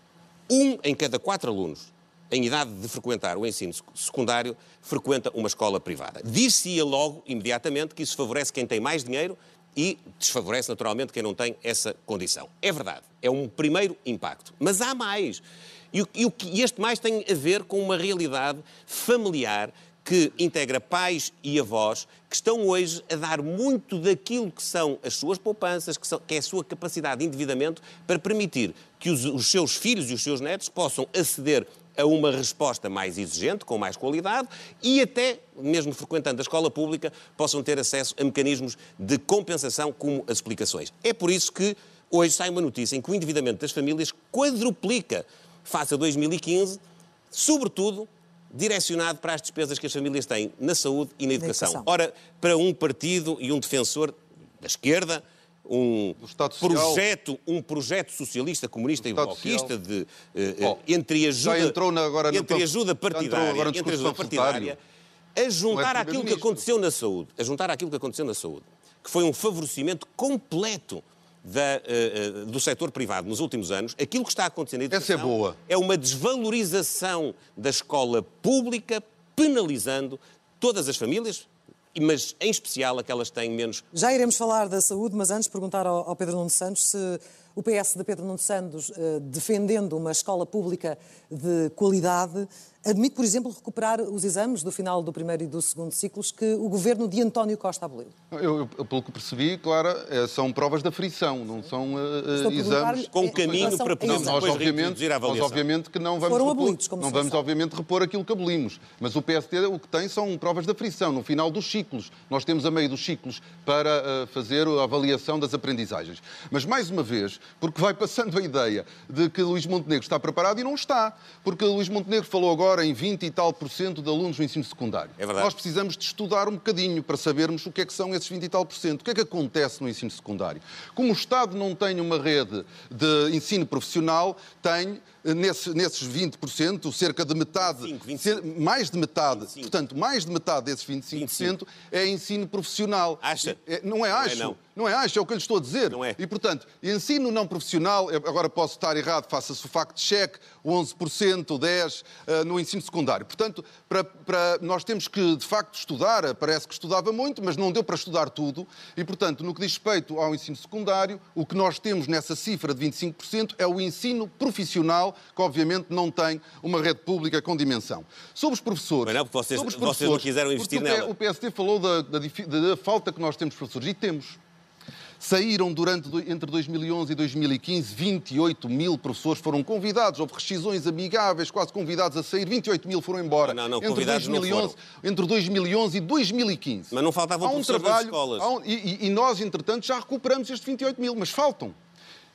Um em cada quatro alunos em idade de frequentar o ensino secundário frequenta uma escola privada. Diz-se-ia logo, imediatamente, que isso favorece quem tem mais dinheiro e desfavorece naturalmente quem não tem essa condição. É verdade, é um primeiro impacto. Mas há mais. E, e este mais tem a ver com uma realidade familiar que integra pais e avós que estão hoje a dar muito daquilo que são as suas poupanças, que, são, que é a sua capacidade de endividamento, para permitir que os, os seus filhos e os seus netos possam aceder a uma resposta mais exigente, com mais qualidade e até, mesmo frequentando a escola pública, possam ter acesso a mecanismos de compensação como as explicações. É por isso que hoje sai uma notícia em que o endividamento das famílias quadruplica face a 2015, sobretudo direcionado para as despesas que as famílias têm na saúde e na educação. educação. Ora, para um partido e um defensor da esquerda, um projeto, um projeto socialista, comunista e bloquista de uh, entre ajuda, entrou na, agora entre ajuda partidária, agora entre ajuda partidária, a juntar é aquilo que aconteceu na saúde, a juntar aquilo que aconteceu na saúde, que foi um favorecimento completo da, uh, do setor privado nos últimos anos, aquilo que está acontecendo Essa é, boa. é uma desvalorização da escola pública, penalizando todas as famílias, mas em especial aquelas que têm menos. Já iremos falar da saúde, mas antes perguntar ao, Pedro Nuno Santos se o PS de Pedro Nuno Santos, uh, defendendo uma escola pública de qualidade, admite, por exemplo, recuperar os exames do final do primeiro e do segundo ciclos que o governo de António Costa aboliu? Eu, eu pelo que percebi, claro, é, são provas de aflição, não são uh, exames com caminho para poder nós, obviamente, a avaliação. Nós, obviamente, que não vamos, Foram repor, abolidos, não vamos obviamente, repor aquilo que abolimos. Mas o PST o que tem são provas de aflição no final dos ciclos. Nós temos a meio dos ciclos para uh, fazer a avaliação das aprendizagens. Mas, mais uma vez, porque vai passando a ideia de que Luís Montenegro está preparado e não está. Porque Luís Montenegro falou agora agora em 20 e tal por cento de alunos no ensino secundário. É verdade. Nós precisamos de estudar um bocadinho para sabermos o que é que são esses 20 e tal por cento. O que é que acontece no ensino secundário? Como o Estado não tem uma rede de ensino profissional, tem nesse, nesses 20%, cerca de metade, 25, 25. mais de metade, 25. portanto, mais de metade desses 25%, 25. é ensino profissional. Acha? É, não é acho. Não é, não. não é acho, é o que eu lhe estou a dizer. Não é. E, portanto, ensino não profissional, agora posso estar errado, faça-se o fact-check, 11%, 10% uh, no ensino secundário. Portanto, para, para, nós temos que, de facto, estudar. Parece que estudava muito, mas não deu para estudar tudo. E, portanto, no que diz respeito ao ensino secundário, o que nós temos nessa cifra de 25% é o ensino profissional que obviamente não tem uma rede pública com dimensão. Sobre os professores... Mas não, porque vocês, vocês não quiseram investir nela. O PST falou da, da, da falta que nós temos de professores, e temos. Saíram durante, entre 2011 e 2015 28 mil professores foram convidados, houve rescisões amigáveis, quase convidados a sair, 28 mil foram embora. Não, não, entre, 2011, entre 2011 e 2015. Mas não faltavam um professores trabalho, escolas. Um, e, e nós, entretanto, já recuperamos estes 28 mil, mas faltam.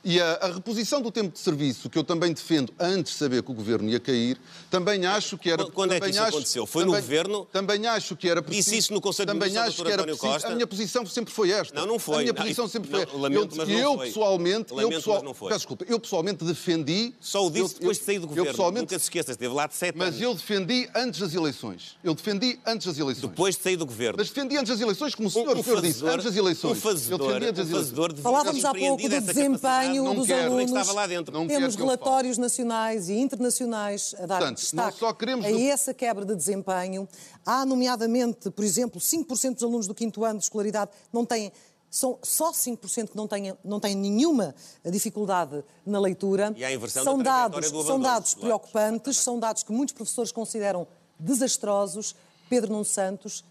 E a, a, reposição do tempo de serviço, que eu também defendo antes de saber que o governo ia cair, também acho que era. Quando é que isso acho, aconteceu? Foi também, no governo? Também acho que era preciso. Disse isso no Conselho também de acho que era preciso, Costa? A minha posição sempre foi esta. Não, não foi. A minha posição não, sempre foi. Não, lamento, eu, mas eu foi. pessoalmente, lamento, eu pessoal, mas não foi. Peço desculpa, eu pessoalmente defendi. Só o disse eu, depois de sair do governo. Eu pessoalmente, Nunca se esqueça, esteve lá de sete Mas anos. eu defendi antes das eleições. Eu defendi antes das eleições. Depois de sair do governo. Mas defendi antes das eleições, como o senhor, um, um senhor fazedor, disse, antes das eleições. Um fazedor, eu defendi antes das eleições. Falávamos há pouco do desempenho dos alunos dentro. Não Temos relatórios nacionais e internacionais a dar Portanto, destaque só queremos... a essa quebra de desempenho. Há, nomeadamente, por exemplo, 5% dos alunos do quinto ano de escolaridade não têm são só 5% que não têm, não têm nenhuma dificuldade na leitura. E há inversão são da dados, do são dados preocupantes, são dados que muitos professores consideram desastrosos. Pedro Nuno Santos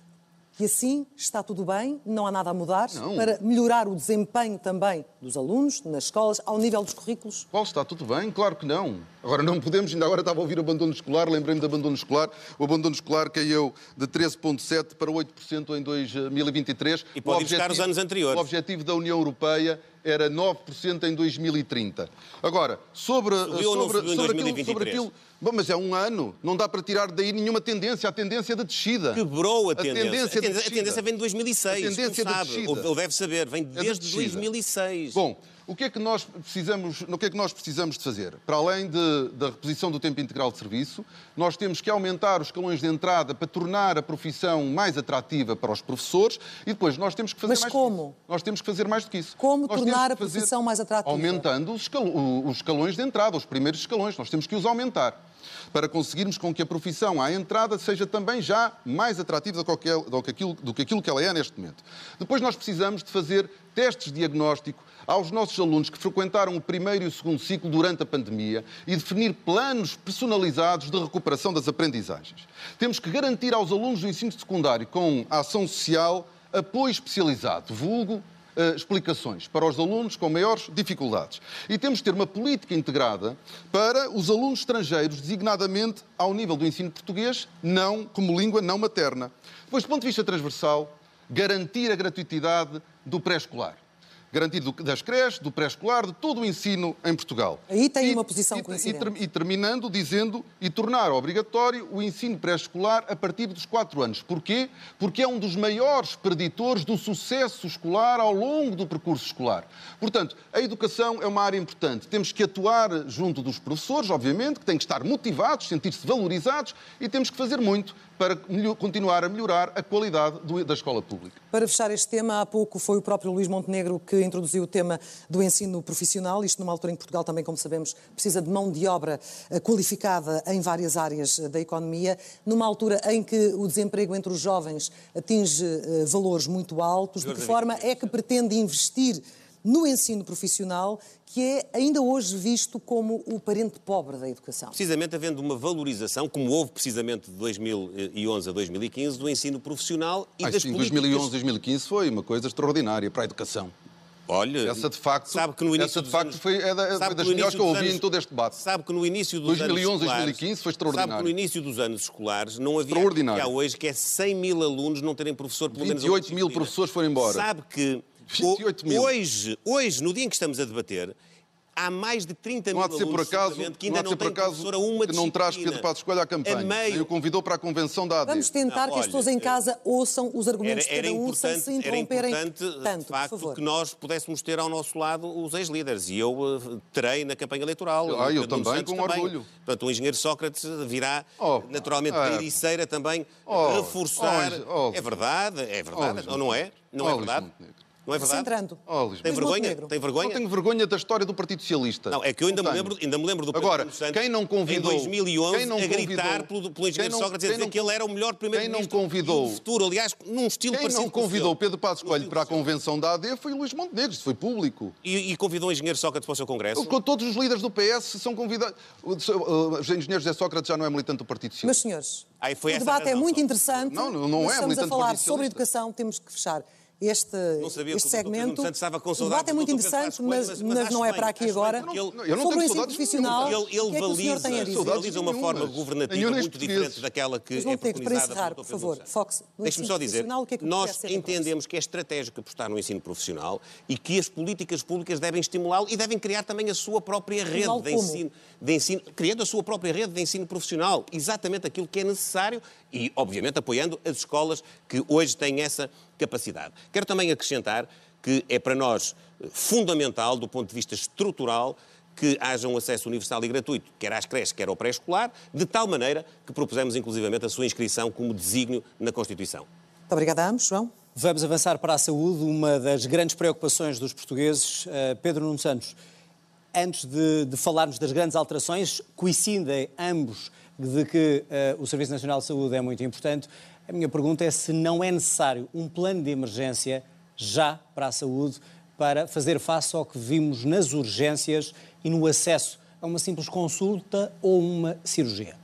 e assim está tudo bem, não há nada a mudar não. para melhorar o desempenho também dos alunos nas escolas, ao nível dos currículos? Qual está tudo bem? Claro que não. Agora não podemos, ainda agora estava a ouvir o abandono escolar, lembrei-me do abandono escolar. O abandono escolar caiu de 13,7% para 8% em 2023. E pode buscar os anos anteriores. O objetivo da União Europeia era 9% em 2030. Agora, sobre, Subiu ou não sobre, sobre, aquilo, 2023? sobre aquilo. Bom, mas é um ano, não dá para tirar daí nenhuma tendência, a tendência de descida. Quebrou a tendência. tendência a, tendência, a tendência vem de 2006. A tendência como sabe, descida. ou, deve saber, vem de desde descida. 2006. Bom, o que é que nós precisamos, o que é que nós precisamos de fazer? Para além de- da reposição do tempo integral de serviço, nós temos que aumentar os escalões de entrada para tornar a profissão mais atrativa para os professores e depois nós temos que fazer Mas mais como? do que isso. Nós temos que fazer mais do que isso. Como Nós tornar a profissão mais atrativa? Aumentando os, o- os escalões de entrada, os primeiros escalões. Nós temos que os aumentar para conseguirmos com que a profissão à entrada seja também já mais atrativa do que, aquilo, do que aquilo que ela é neste momento. Depois nós precisamos de fazer testes de diagnóstico aos nossos alunos que frequentaram o primeiro e o segundo ciclo durante a pandemia e definir planos personalizados de recuperação das aprendizagens. Temos que garantir aos alunos do ensino secundário com ação social apoio especializado, vulgo eh, explicações para os alunos com maiores dificuldades. E temos de ter uma política integrada para os alunos estrangeiros, designadamente ao nível do ensino português, não como língua não materna. Depois, do ponto de vista transversal, garantir a gratuitidade do pré-escolar. Garantir do- das creches, do pré-escolar, de todo o ensino em Portugal. Aí tem E- uma posição e- e coincidente. ter- e terminando dizendo e tornar obrigatório o ensino pré-escolar a partir dos 4 anos. Porquê? Porque é um dos maiores preditores do sucesso escolar ao longo do percurso escolar. Portanto, a educação é uma área importante. Temos que atuar junto dos professores, obviamente, que têm que estar motivados, sentir-se valorizados e temos que fazer muito para continuar a melhorar a qualidade do- da escola pública. Para fechar este tema, há pouco foi o próprio Luís Montenegro que introduziu o tema do ensino profissional, isto numa altura em que Portugal também, como sabemos, precisa de mão de obra eh, qualificada em várias áreas eh, da economia, numa altura em que o desemprego entre os jovens atinge eh, valores muito altos, de que forma é que pretende investir no ensino profissional, que é ainda hoje visto como o parente pobre da educação? Precisamente havendo uma valorização, como houve precisamente de 2011 a 2015, do ensino profissional e Ah, das sim, políticas... 2011, 2015 foi uma coisa extraordinária para a educação. Olha, Essa de facto, sabe que no início essa de facto anos- foi, é da- sabe foi das melhores que eu ouvi anos- em todo este debate. Sabe que no início dos 2011, anos escolares, 2015 foi extraordinário. Sabe que no início dos anos escolares não havia Extraordinário. que há hoje que é 100 mil alunos não terem professor pelo menos uma 28 mil professores foram embora. Sabe que 28 mil. hoje, hoje, no dia em que estamos a debater, há mais de 30 Não mil ser por alunos acaso, que não ainda não ser por acaso professor a uma que não traz. Pedro Passos Coelho à campanha. A meio- o convidou para a convenção da AD. Vamos tentar Não, que as pessoas em olha, casa ouçam os argumentos Era, era de cada um sem se era interromperem importante tanto, de por facto, favor. que nós pudéssemos ter ao nosso lado os ex-líderes. E eu eh, terei na campanha eleitoral. Ah, eu Nuno também, Santos com orgulho. Portanto, o engenheiro Sócrates virá Oh, naturalmente é. da Ericeira também Oh, reforçar. oh, oh, é verdade, é verdade. Luís ou não é? Não é Oh, verdade? Não é verdade? Centrando. Oh, Tem vergonha? Tem Não vergonha? tenho vergonha da história do Partido Socialista. Não, é que eu ainda me, tenho. lembro, ainda me lembro do Pedro Agora, Santos quem não convidou, em 2011 quem não a gritar convidou- pelo, pelo engenheiro quem não- Sócrates a quem dizer não- que ele era o melhor primeiro-ministro quem não convidou- do futuro. Aliás, num estilo Quem parecido não com o convidou seu. Pedro Passos Coelho para a convenção da AD foi o Luís Montenegro. Isso foi público. E, e convidou o engenheiro Sócrates para o seu congresso? Todos os líderes do PS são convidados. O o- o engenheiro José Sócrates já não é militante do Partido Meus Socialista. senhores, Aí foi o essa a debate é muito só. interessante. Não, não- não é Estamos a militante do falar Partido sobre Socialista. educação, temos que fechar este, Não sabia este o segmento. Santos estava com o debate é muito interessante, mas, mas- mas mas não é para aqui agora. ele- eu não sobre tenho o ensino saudades profissional, o Ele, que ele é que o valida, uma forma governativa muito diferente daquela que Mas é não que, para preconizada encerrar, por favor, no Deixe-me só dizer, o que é que nós ser em entendemos que é estratégico apostar no ensino profissional e que as políticas públicas devem estimulá-lo e devem criar também a sua própria rede de ensino, de ensino, criando a sua própria rede de ensino profissional, exatamente aquilo que é necessário e, obviamente, apoiando as escolas que hoje têm essa capacidade. Quero também acrescentar que é para nós eh, fundamental, do ponto de vista estrutural, que haja um acesso universal e gratuito, quer às creches, quer ao pré-escolar, de tal maneira que propusemos inclusivamente a sua inscrição como desígnio na Constituição. Muito obrigada a ambos, João. Vamos avançar para a saúde, uma das grandes preocupações dos portugueses. Eh, Pedro Nuno Santos, antes de, de falarmos das grandes alterações, coincidem ambos de que eh, o Serviço Nacional de Saúde é muito importante. A minha pergunta é se não é necessário um plano de emergência já para a saúde para fazer face ao que vimos nas urgências e no acesso a uma simples consulta ou uma cirurgia.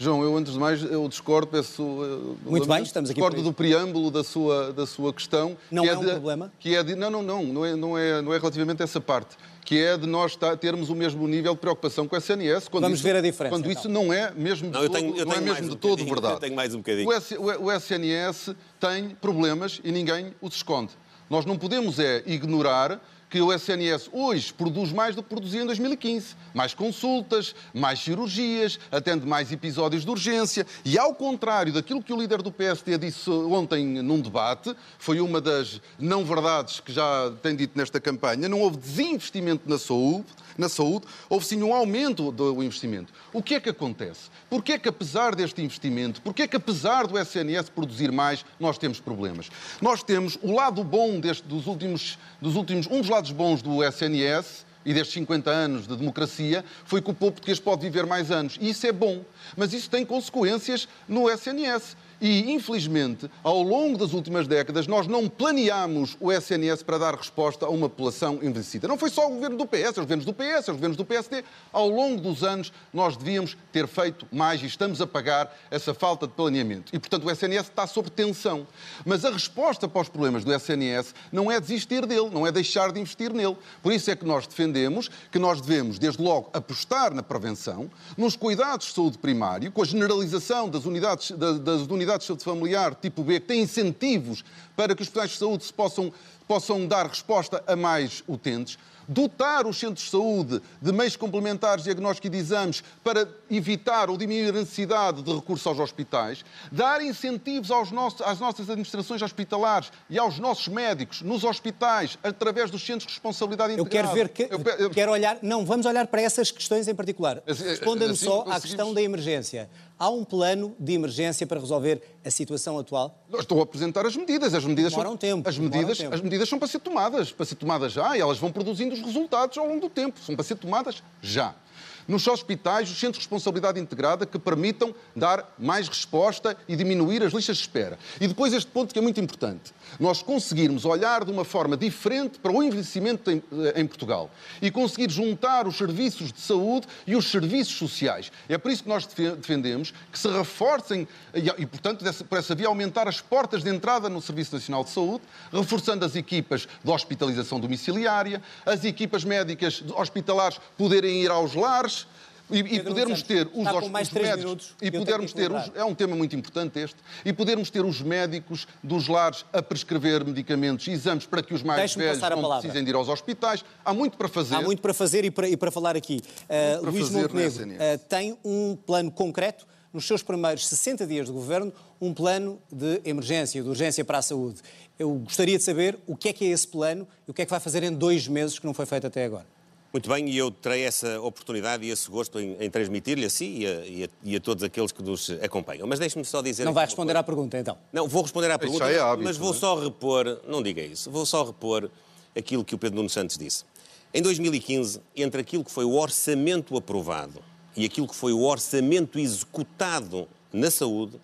João, eu antes de mais eu discordo, peço. eh, Muito bem, estamos aqui Discordo do preâmbulo da sua, da sua questão. Não que é um de- problema? Que é de, não, não, não, não é, não, é, não é relativamente a essa parte. Que é de nós ta- termos o mesmo nível de preocupação com a SNS. Quando Vamos isso, ver a diferença, Quando então. isso não é mesmo de Não, eu todo, tenho- eu não é mesmo um de todo bocadinho, verdade. eu tenho mais um bocadinho. O, S- o- o SNS tem problemas e ninguém os esconde. Nós não podemos é ignorar que o SNS hoje produz mais do que produzia em 2015. Mais consultas, mais cirurgias, atende mais episódios de urgência. E ao contrário daquilo que o líder do PSD disse ontem num debate, foi uma das não-verdades que já tem dito nesta campanha, não houve desinvestimento na saúde, na saúde, houve sim um aumento do investimento. O que é que acontece? Porquê é que apesar deste investimento, porquê é que apesar do SNS produzir mais, nós temos problemas? Nós temos o lado bom deste, dos, últimos, dos últimos, um dos lados bons do SNS, e destes 50 anos de democracia, foi que o povo português pode viver mais anos. E isso é bom. Mas isso tem consequências no SNS. E, infelizmente, ao longo das últimas décadas, nós não planeámos o SNS para dar resposta a uma população envelhecida. Não foi só o governo do PS, os governos do PS, os governos do PSD. Ao longo dos anos, nós devíamos ter feito mais e estamos a pagar essa falta de planeamento. E, portanto, o SNS está sob tensão. Mas a resposta para os problemas do SNS não é desistir dele, não é deixar de investir nele. Por isso é que nós defendemos que nós devemos, desde logo, apostar na prevenção, nos cuidados de saúde primário, com a generalização das unidades, das unidades de saúde familiar tipo B, que têm incentivos para que os profissionais de saúde se possam, possam dar resposta a mais utentes, dotar os centros de saúde de meios complementares de diagnóstico e de exames para evitar ou diminuir a necessidade de recursos aos hospitais, dar incentivos aos nossos, às nossas administrações hospitalares e aos nossos médicos nos hospitais, através dos centros de responsabilidade integrada. Eu quero ver, que, eu, eu, quero olhar, não, vamos olhar para essas questões em particular. Responda-me assim, só à questão da emergência. Há um plano de emergência para resolver a situação atual? Estou a apresentar as medidas. As medidas são, um tempo. As medidas, um as medidas são para ser tomadas, para ser tomadas já e elas vão produzindo os resultados ao longo do tempo. São para ser tomadas já nos hospitais, os centros de responsabilidade integrada que permitam dar mais resposta e diminuir as listas de espera. E depois este ponto que é muito importante. Nós conseguirmos olhar de uma forma diferente para o envelhecimento em, em Portugal e conseguir juntar os serviços de saúde e os serviços sociais. É por isso que nós defendemos que se reforcem e, e portanto, dessa, por essa via aumentar as portas de entrada no Serviço Nacional de Saúde, reforçando as equipas de hospitalização domiciliária, as equipas médicas hospitalares poderem ir aos lares, e, e podermos ter os, os, os médicos e podermos ter os, é um tema muito importante este e podermos ter os médicos dos lares a prescrever medicamentos e exames para que os mais velhos não precisem de ir aos hospitais. Há muito para fazer. Há muito para fazer e para, e para falar aqui. Uh, Luís Montenegro uh, tem um plano concreto nos seus primeiros 60 dias de governo um plano de emergência de urgência para a saúde. Eu gostaria de saber o que é que é esse plano e o que é que vai fazer em dois meses que não foi feito até agora muito bem, e eu terei essa oportunidade e esse gosto em, em transmitir-lhe a si e a, e, a, e a, todos aqueles que nos acompanham. Mas deixe-me só dizer. Não vai responder à pergunta, então? Não, vou responder à pergunta, é hábito, mas vou não é? só repor, não diga isso, vou só repor aquilo que o Pedro Nuno Santos disse. Em 2015, entre aquilo que foi o orçamento aprovado e aquilo que foi o orçamento executado na saúde,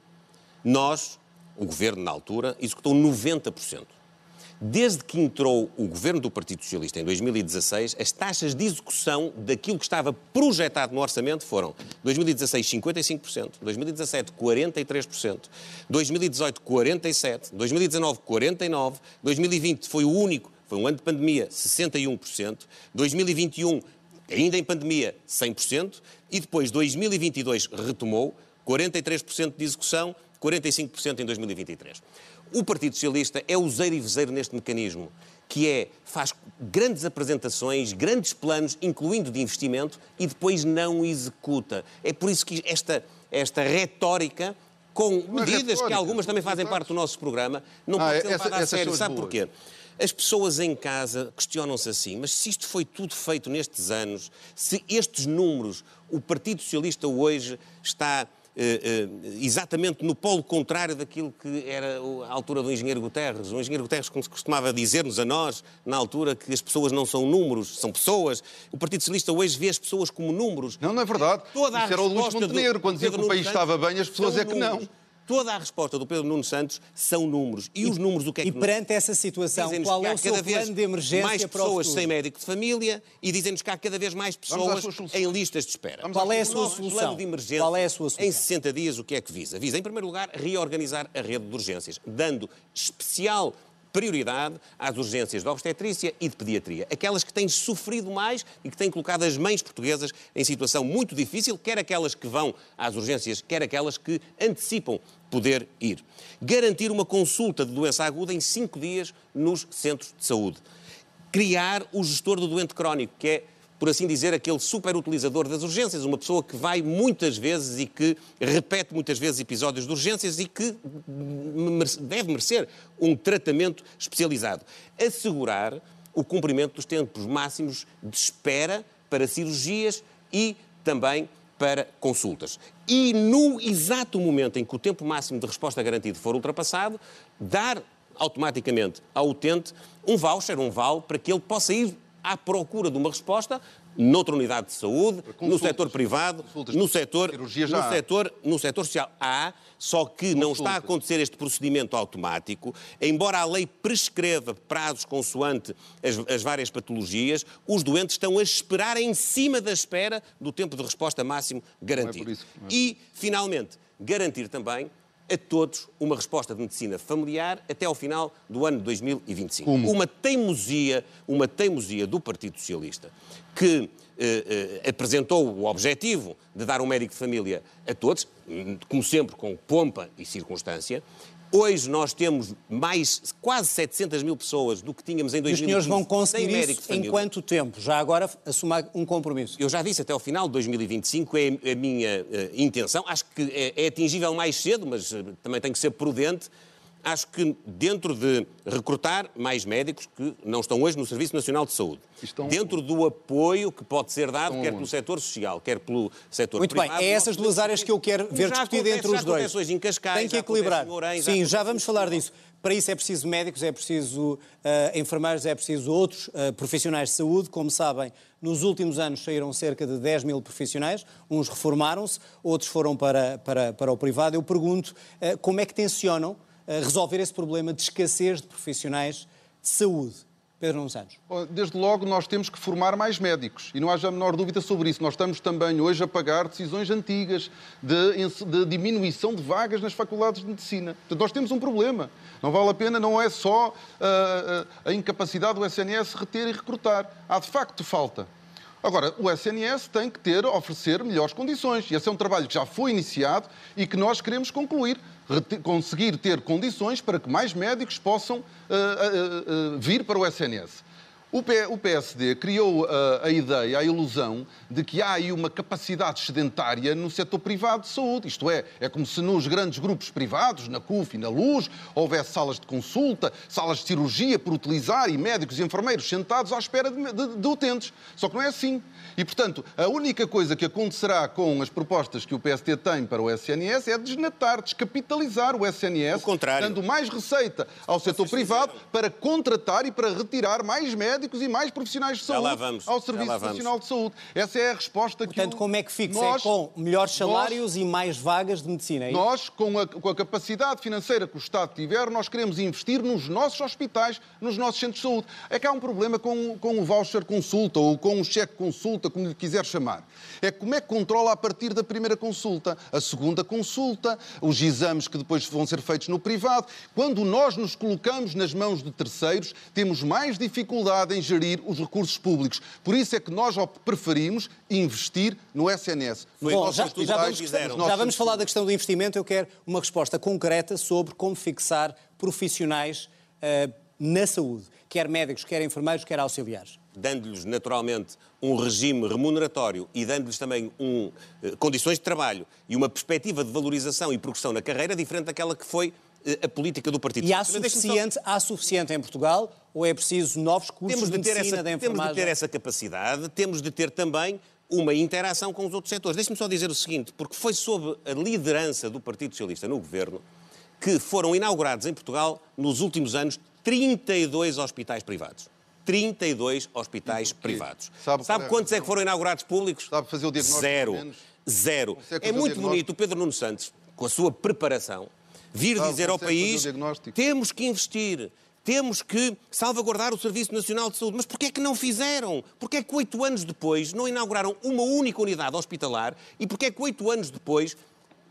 nós, o governo na altura, executou 90%. Desde que entrou o governo do Partido Socialista em 2016, as taxas de execução daquilo que estava projetado no orçamento foram 2016 55%, 2017 43%, 2018 47%, 2019 49%, 2020 foi o único, foi um ano de pandemia, 61%, 2021 ainda em pandemia 100% e depois 2022 retomou 43% de execução, 45% em 2023. O Partido Socialista é useiro e vezeiro neste mecanismo, que é, faz grandes apresentações, grandes planos, incluindo de investimento, e depois não executa. É por isso que esta, esta retórica, com medidas que algumas também fazem parte do nosso programa, não ah, pode ser levada a sério. Sabe porquê? As pessoas em casa questionam-se assim, mas se isto foi tudo feito nestes anos, se estes números, o Partido Socialista hoje está exatamente no polo contrário daquilo que era a altura do engenheiro Guterres. O engenheiro Guterres costumava dizer-nos a nós, na altura, que as pessoas não são números, são pessoas. O Partido Socialista hoje vê as pessoas como números. Não, não é verdade. Toda Isso era o Luís Montenegro, quando dizia que o país estava bem, as pessoas é que não. Toda a resposta do Pedro Nuno Santos são números. E, e os números o que é que... E perante nos... essa situação, qual é o seu plano de emergência mais para pessoas sem médico de família e dizem-nos que há cada vez mais pessoas em listas de espera. Vamos qual é a sua solução? plano de emergência, qual é a sua solução? em 60 dias, o que é que visa? Visa, em primeiro lugar, reorganizar a rede de urgências, dando especial prioridade às urgências de obstetrícia e de pediatria. Aquelas que têm sofrido mais e que têm colocado as mães portuguesas em situação muito difícil, quer aquelas que vão às urgências, quer aquelas que antecipam poder ir. Garantir uma consulta de doença aguda em cinco dias nos centros de saúde criar o gestor do doente crónico, que é por assim dizer, aquele superutilizador das urgências, uma pessoa que vai muitas vezes e que repete muitas vezes episódios de urgências e que deve merecer um tratamento especializado. Assegurar o cumprimento dos tempos máximos de espera para cirurgias e também para consultas. E no exato momento em que o tempo máximo de resposta garantido for ultrapassado, dar automaticamente ao utente um voucher, um vale, para que ele possa ir à procura de uma resposta noutra unidade de saúde, no setor privado, no setor, no setor, no setor social. Há, só que não está a acontecer este procedimento automático, embora a lei prescreva prazos consoante as, as várias patologias, os doentes estão a esperar em cima da espera do tempo de resposta máximo garantido. É é. E, finalmente, garantir também a todos uma resposta de medicina familiar até ao final do ano de 2025. Como? Uma teimosia, uma teimosia do Partido Socialista que eh, eh, apresentou o objetivo de dar um médico de família a todos, como sempre com pompa e circunstância, Hoje nós temos mais quase 700 mil pessoas do que tínhamos em 2015. os senhores vão conseguir isso em quanto tempo? Já agora assumar um compromisso. Eu já disse até ao final de 2025 é a minha uh, intenção. Acho que é, é, atingível mais cedo, mas uh, também tem que ser prudente acho que dentro de recrutar mais médicos que não estão hoje no Serviço Nacional de Saúde, estão... dentro do apoio que pode ser dado, estão... quer pelo setor social, quer pelo setor Muito privado... Muito bem, é essas duas áreas que eu quero ver discutida entre os dois. Em Cascais, Tem que equilibrar. Orens, Sim, já vamos falar disso. Para isso é preciso médicos, é preciso uh, enfermeiros, é preciso outros uh, profissionais de saúde. Como sabem, nos últimos anos saíram cerca de 10 mil profissionais, uns reformaram-se, outros foram para, para, para o privado. Eu pergunto uh, como é que tensionam resolver esse problema de escassez de profissionais de saúde? Pedro Nuno Santos. Desde logo, nós temos que formar mais médicos e não haja a menor dúvida sobre isso. Nós estamos também hoje a pagar decisões antigas de, de, diminuição de vagas nas faculdades de medicina. Portanto, nós temos um problema. Não vale a pena, não é só uh, a incapacidade do SNS reter e recrutar. Há de facto falta. Agora, o SNS tem que ter, oferecer melhores condições. E esse é um trabalho que já foi iniciado e que nós queremos concluir conseguir ter condições para que mais médicos possam uh, uh, uh, vir para o SNS. O PSD criou a, a, ideia, a ilusão, de que há aí uma capacidade sedentária no setor privado de saúde. Isto é, é como se nos grandes grupos privados, na CUF e na Luz, houvesse salas de consulta, salas de cirurgia por utilizar e médicos e enfermeiros sentados à espera de, de, de utentes. Só que não é assim. E, portanto, a única coisa que acontecerá com as propostas que o PSD tem para o SNS é desnatar, descapitalizar o SNS, dando mais receita ao setor privado para contratar e para retirar mais médicos e mais profissionais de saúde ao Serviço Nacional de Saúde. Essa é a resposta portanto, que. Portanto, como é que fixa? Nós, é com melhores salários nós, e mais vagas de medicina? É nós, com a, com a capacidade financeira que o Estado tiver, nós queremos investir nos nossos hospitais, nos nossos centros de saúde. É que há um problema com, com o voucher consulta ou com o cheque consulta consulta, como lhe quiser chamar. É como é que controla a partir da primeira consulta, a segunda consulta, os exames que depois vão ser feitos no privado. Quando nós nos colocamos nas mãos de terceiros, temos mais dificuldade em gerir os recursos públicos. Por isso é que nós preferimos investir no SNS. Bom, já, já, vamos, já vamos falar da questão do investimento. Eu quero uma resposta concreta sobre como fixar profissionais uh, na saúde, quer médicos, quer enfermeiros, quer auxiliares dando-lhes naturalmente um regime remuneratório e dando-lhes também um, eh, condições de trabalho e uma perspectiva de valorização e progressão na carreira diferente daquela que foi a política do Partido E há suficiente, só... há suficiente em Portugal ou é preciso novos cursos temos de, de medicina, essa, Temos de ter essa capacidade, temos de ter também uma interação com os outros setores. Deixe-me só dizer o seguinte, porque foi sob a liderança do Partido Socialista no governo que foram inaugurados em Portugal, nos últimos anos, 32 hospitais privados. 32 hospitais privados. Sabe, Sabe quantos é que foram inaugurados públicos? Sabe fazer o diagnóstico? Zero. Zero. É, é muito bonito o Pedro Nuno Santos, com a sua preparação, vir dizer ao país temos que investir, temos que salvaguardar o Serviço Nacional de Saúde. Mas porquê é que não fizeram? Porquê é que oito anos depois não inauguraram uma única unidade hospitalar e porquê é que oito anos depois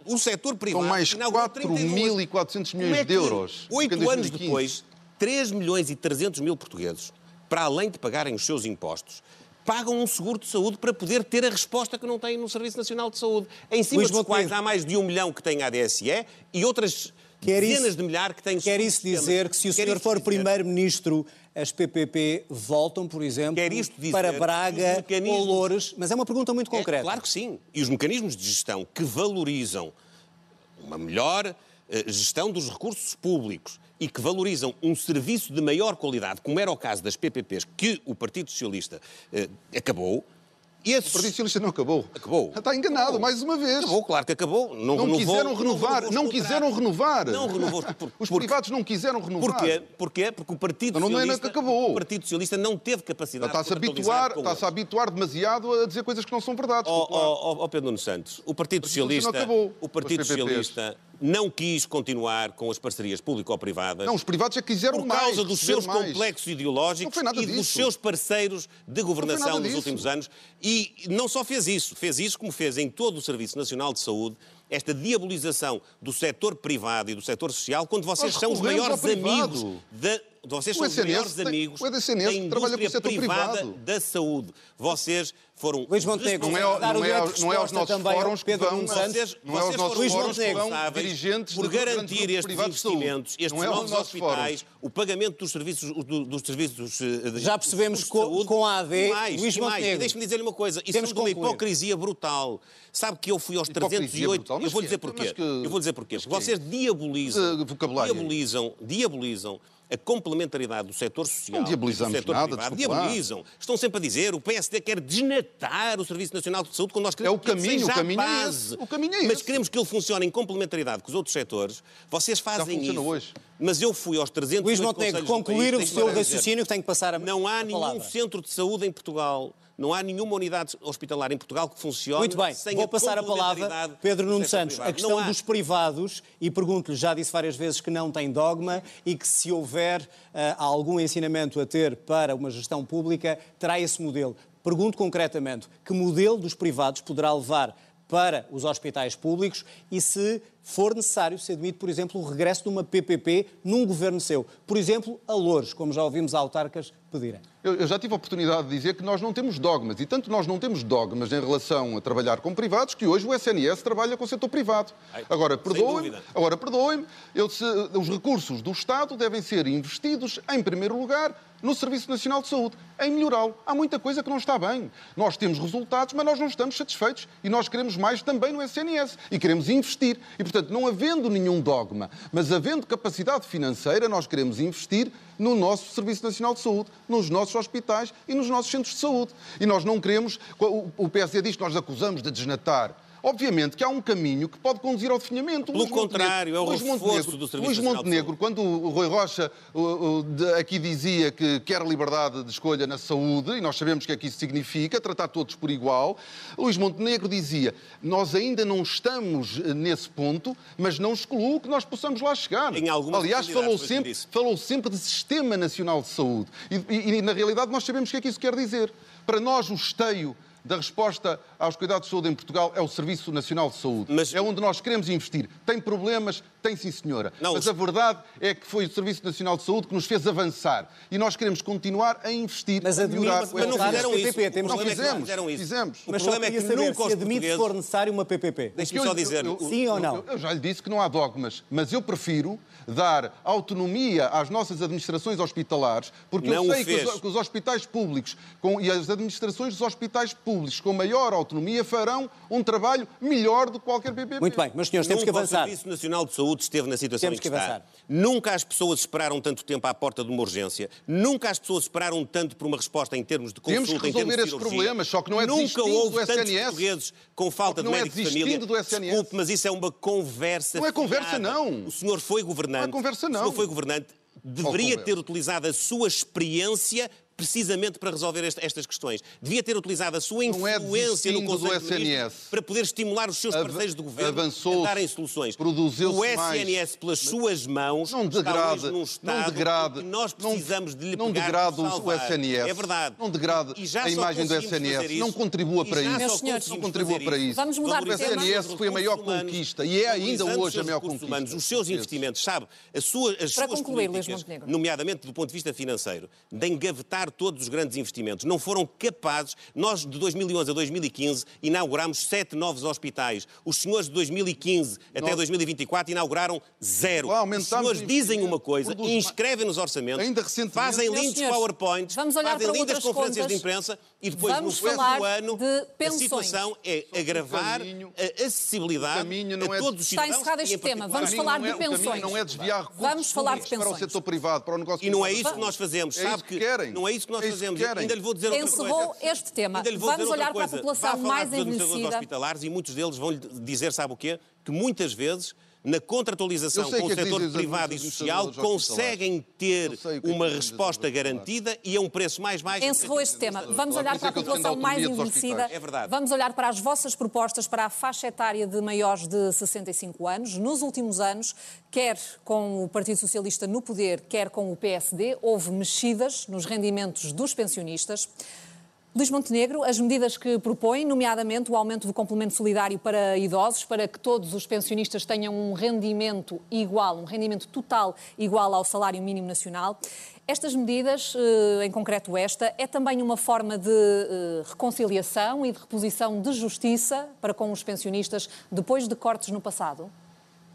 o setor privado... São mais 4.400 milhões é de euros. Oito anos depois, 3 milhões e 300 mil portugueses para além de pagarem os seus impostos, pagam um seguro de saúde para poder ter a resposta que não têm no Serviço Nacional de Saúde, em cima Luís dos quais há mais de um milhão que têm ADSE e outras Quer dezenas isso, de milhares que têm Quer isso dizer que se o senhor for primeiro-ministro, as PPP voltam, por exemplo, para Braga mecanismos... ou Loures? Mas é uma pergunta muito concreta. É, claro que sim. E os mecanismos de gestão que valorizam uma melhor eh, gestão dos recursos públicos e que valorizam um serviço de maior qualidade, como era o caso das PPPs, que o Partido Socialista eh, acabou, esses... O Partido Socialista não acabou. Acabou. Está enganado, acabou. mais uma vez. Acabou, claro que acabou. Não, não renovou, quiseram renovar. Não, não quiseram renovar. Não renovou. Por, [laughs] Os privados não quiseram renovar. Porquê? Porquê? Porque o Partido não, Socialista... Não é que acabou. O Partido Socialista não teve capacidade está-se a habituar, Está-se a habituar demasiado a dizer coisas que não são verdades. Ó oh, oh, oh, Pedro Nuno Santos, o Partido Socialista... Não acabou. O Partido Socialista não quis continuar com as parcerias público-privadas. Não, os privados já quiseram por mais. Por causa dos seus mais. complexos ideológicos e disso. dos seus parceiros de governação nos últimos anos. E não só fez isso, fez isso como fez em todo o Serviço Nacional de Saúde, esta diabolização do setor privado e do setor social, quando vocês são os maiores amigos da, vocês são os maiores tem, amigos o da indústria privada privado. da saúde. Vocês foram... Luís Montenegro, não é, não, é, não é aos nossos fóruns que vão... Vocês, não é aos nossos fóruns que vão dirigentes por garantir estes investimentos, estes não é novos hospitais, o pagamento dos serviços, dos serviços de Já percebemos com, saúde, com a AD, mais, Luís Montenegro. Deixe-me dizer-lhe uma coisa, isso é uma hipocrisia brutal. Sabe que eu fui aos 308... Eu vou dizer porquê. Eu vou dizer porquê. Vocês diabolizam, diabolizam, diabolizam a complementaridade do setor social não diabolizamos do setor nada, privado, diabolizam. Estão sempre a dizer o PSD quer desnatar o Serviço Nacional de Saúde quando nós queremos é o caminho, que o caminho a base. É esse. O caminho é Mas esse. queremos que ele funcione em complementaridade com os outros setores. Vocês fazem Já isso. hoje. Mas eu fui aos 300 Luís Montenegro, concluir o seu raciocínio que tem que passar a Não há a nenhum palavra. centro de saúde em Portugal não há nenhuma unidade hospitalar em Portugal que funcione Muito bem, sem vou a passar a palavra Pedro Nuno Santos. A questão dos privados, e pergunto-lhe, já disse várias vezes que não tem dogma e que se houver uh, algum ensinamento a ter para uma gestão pública, terá esse modelo. Pergunto concretamente, que modelo dos privados poderá levar para os hospitais públicos e se for necessário, se admite, por exemplo, o regresso de uma PPP num governo seu. Por exemplo, a Louros, como já ouvimos autarcas pedirem. Eu, eu, já tive a oportunidade de dizer que nós não temos dogmas, e tanto nós não temos dogmas em relação a trabalhar com privados, que hoje o SNS trabalha com o setor privado. Agora, perdoem-me, agora perdoem os recursos do Estado devem ser investidos, em primeiro lugar, no Serviço Nacional de Saúde, em melhorá-lo. Há muita coisa que não está bem. Nós temos resultados, mas nós não estamos satisfeitos. E nós queremos mais também no SNS. E queremos investir. E, portanto, não havendo nenhum dogma, mas havendo capacidade financeira, nós queremos investir no nosso Serviço Nacional de Saúde, nos nossos hospitais e nos nossos centros de saúde. E nós não queremos. O PSD diz que nós acusamos de desnatar. Obviamente que há um caminho que pode conduzir ao definhamento. Pelo contrário, é o reforço do Serviço Luís Montenegro, quando o Rui Rocha aqui dizia que quer liberdade de escolha na saúde, e nós sabemos o que é que isso significa, tratar todos por igual, Luís Montenegro dizia, nós ainda não estamos nesse ponto, mas não excluo que nós possamos lá chegar. Em Aliás, falou sempre, falou sempre de Sistema Nacional de Saúde. E, e, e, na realidade, nós sabemos o que é que isso quer dizer. Para nós, o esteio da resposta aos cuidados de saúde em Portugal é o Serviço Nacional de Saúde. Mas... É onde nós queremos investir. Tem problemas? Tem sim, senhora. Não, Mas a verdade é que foi o Serviço Nacional de Saúde que nos fez avançar. E nós queremos continuar a investir, mas a melhorar... Mas, mas não fizeram isso. PPP. Temos não fizemos. É isso. fizemos. O mas problema é que saber nunca se admite se for necessário uma PPP. Deixe-me só dizer... Eu, eu, sim ou não? Eu, eu já lhe disse que não há dogmas. Mas eu prefiro dar autonomia às nossas administrações hospitalares, porque não eu sei que os, que os, hospitais públicos com, e as administrações dos hospitais públicos com maior autonomia farão um trabalho melhor do que qualquer PPP. Muito bem, mas senhores, temos Nunca que avançar. O Serviço Nacional de Saúde esteve na situação temos em que, que avançar. está. Nunca as pessoas esperaram tanto tempo à porta de uma urgência. Nunca as pessoas esperaram tanto por uma resposta em termos de consulta, temos que resolver esses problemas, só que não é Nunca houve do tantos SNS. portugueses com falta de não médico é de família. Do SNS. Desculpe, mas isso é uma conversa Não é conversa, fiada. não. O senhor foi governante. Não é conversa, não. O senhor foi governante. Deveria ter utilizado a sua experiência precisamente para resolver estas questões. Devia ter utilizado a sua influência é no Conselho do SNS. para poder estimular os seus parceiros do governo Avançou a darem soluções. Produziu-se o SNS, mais. pelas suas mãos, não degrade, está hoje num estado não degrade, que nós precisamos não, de lhe Não pegar degrade de o SNS. É verdade. Não degrade a imagem do SNS. Não contribua para isso. Não contribua para isso. Vamos mudar o SNS foi a maior conquista e é ainda hoje a maior conquista. Humanos, os seus investimentos, sabe, as suas, as para suas concluir, políticas, nomeadamente do ponto de vista financeiro, de engavetar lançar todos os grandes investimentos. Não foram capazes. Nós, de 2011 a 2015, inaugurámos sete novos hospitais. Os senhores de 2015 até Nós... 2024 inauguraram zero. Os senhores dizem uma coisa, inscrevem nos orçamentos, Ainda fazem lindos PowerPoints, Vamos olhar fazem lindas conferências contas. de imprensa e depois, Vamos no próximo falar ano, de a pensões. situação é agravar caminho- a acessibilidade caminho não a é- todos os Está cidadãos encerrado e, este em tema. Vamos O caminho falar de é- pensões. não é desviar recursos Vamos falar de públicos para o pensões. setor privado, para o negócio E não é isso que nós fazemos, É sabe que querem. Não é isso que nós É isso que fazemos. querem. Ainda lhe vou dizer outra Encerrou coisa. este tema. Vamos olhar para a população Vá falar mais envelhecida. hospitalares e muitos deles vão lhe dizer, sabe o quê? Que muitas vezes na contratualização com o que é setor privado e social conseguem ter é uma resposta é garantida e a um preço mais baixo. Encerrou este tema. Vamos olhar para a é população mais envelhecida. É verdade. Vamos olhar para as vossas propostas para a faixa etária de maiores de 65 anos. Nos últimos anos, quer com o Partido Socialista no poder, quer com o PSD, houve mexidas nos rendimentos dos pensionistas. Luís Montenegro, as medidas que propõe, nomeadamente o aumento do complemento solidário para idosos, para que todos os pensionistas tenham um rendimento igual, um rendimento total igual ao salário mínimo nacional. Estas medidas, eh, em concreto esta, é também uma forma de eh, reconciliação e de reposição de justiça para com os pensionistas depois de cortes no passado?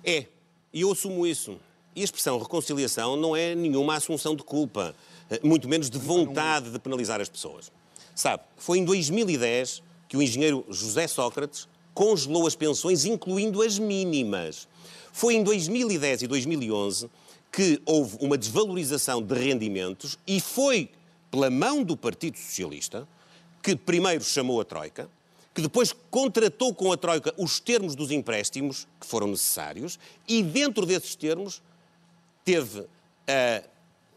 É, e eu assumo isso. E a expressão reconciliação não é nenhuma assunção de culpa, eh, muito menos de vontade de penalizar as pessoas. Sabe, foi em 2010 que o engenheiro José Sócrates congelou as pensões, incluindo as mínimas. Foi em 2010 e 2011 que houve uma desvalorização de rendimentos e foi pela mão do Partido Socialista que primeiro chamou a Troika, que depois contratou com a Troika os termos dos empréstimos que foram necessários e dentro desses termos teve, a,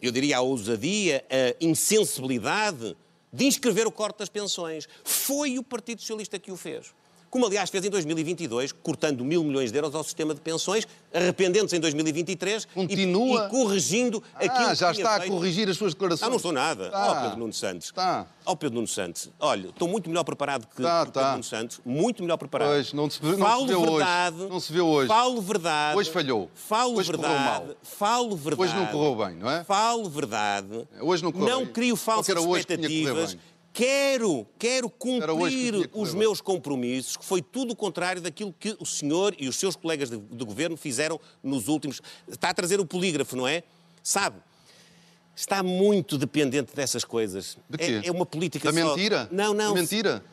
eu diria, a ousadia, a insensibilidade de inscrever o corte das pensões. Foi o Partido Socialista que o fez. Como, aliás, fez em 2022, cortando mil milhões de euros ao sistema de pensões, arrependendo-se em 2023 e- Continua. e, corrigindo aquilo Ah, já que tinha está a feito. corrigir as suas declarações. Ah, não sou nada. Está. Ó Pedro Nuno Santos. Está. Ó Pedro Nuno Santos. Olha, estou muito melhor preparado que, o Pedro está. Nuno Santos. Muito melhor preparado. Pois, não se não falo se vê hoje. verdade. Não se vê hoje. Falo verdade. Hoje falhou. Falo Hoje verdade. mal. Falo verdade. Hoje não correu bem, não é? Falo verdade. Hoje não correu Não bem. crio falsas expectativas. Quero, quero cumprir os meus compromissos, que foi tudo o contrário daquilo que o senhor e os seus colegas de, de governo fizeram nos últimos. Está a trazer o polígrafo, não é? Sabe? Está muito dependente dessas coisas. De quê? É, é uma política Da só- mentira? Não, não. Da mentira?